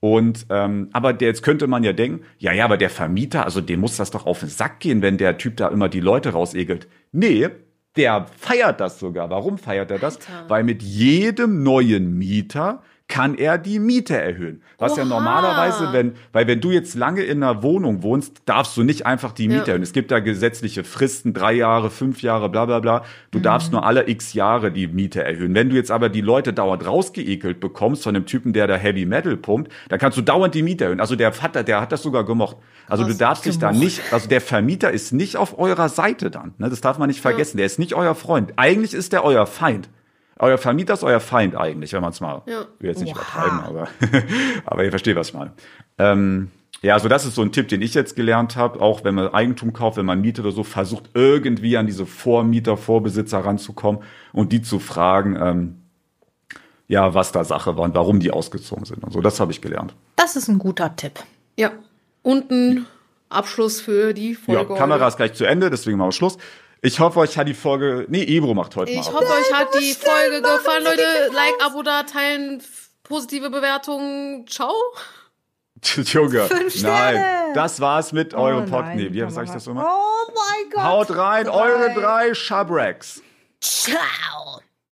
Und ähm, aber der, jetzt könnte man ja denken, ja, ja, aber der Vermieter, also dem muss das doch auf den Sack gehen, wenn der Typ da immer die Leute rausegelt. Nee, der feiert das sogar. Warum feiert er das? Alter. Weil mit jedem neuen Mieter kann er die Miete erhöhen. Was Oha. ja normalerweise, wenn, weil wenn du jetzt lange in einer Wohnung wohnst, darfst du nicht einfach die Miete ja. erhöhen. Es gibt da gesetzliche Fristen, drei Jahre, fünf Jahre, bla bla bla. Du mhm. darfst nur alle x Jahre die Miete erhöhen. Wenn du jetzt aber die Leute dauernd rausgeekelt bekommst von dem Typen, der da Heavy Metal pumpt, dann kannst du dauernd die Miete erhöhen. Also der Vater, der hat das sogar gemocht. Also Was du darfst dich da nicht, also der Vermieter ist nicht auf eurer Seite dann. Ne? Das darf man nicht vergessen. Ja. Der ist nicht euer Freund. Eigentlich ist der euer Feind. Euer Vermieter ist euer Feind eigentlich, wenn man es mal, ja. will jetzt nicht Oha. übertreiben, aber, <laughs> aber ihr versteht, was ich meine. Ähm, ja, also das ist so ein Tipp, den ich jetzt gelernt habe. Auch wenn man Eigentum kauft, wenn man mietet oder so, versucht irgendwie an diese Vormieter, Vorbesitzer ranzukommen und die zu fragen, ähm, ja, was da Sache war und warum die ausgezogen sind und so. Das habe ich gelernt. Das ist ein guter Tipp. Ja. Und ein Abschluss für die Folge. Ja, Kamera ist gleich zu Ende, deswegen machen wir Schluss. Ich hoffe, euch hat die Folge. Nee, Ebro macht heute ich mal. Ich hoffe, euch hat die Folge gefallen, Leute. Like, Abo da, teilen, positive Bewertungen. Ciao. <laughs> Junge, nein, das war's mit oh, eurem Podcast. Nee, wie sag ich das immer? Oh mein Gott. Haut rein, drei. eure drei Shabracks. Ciao.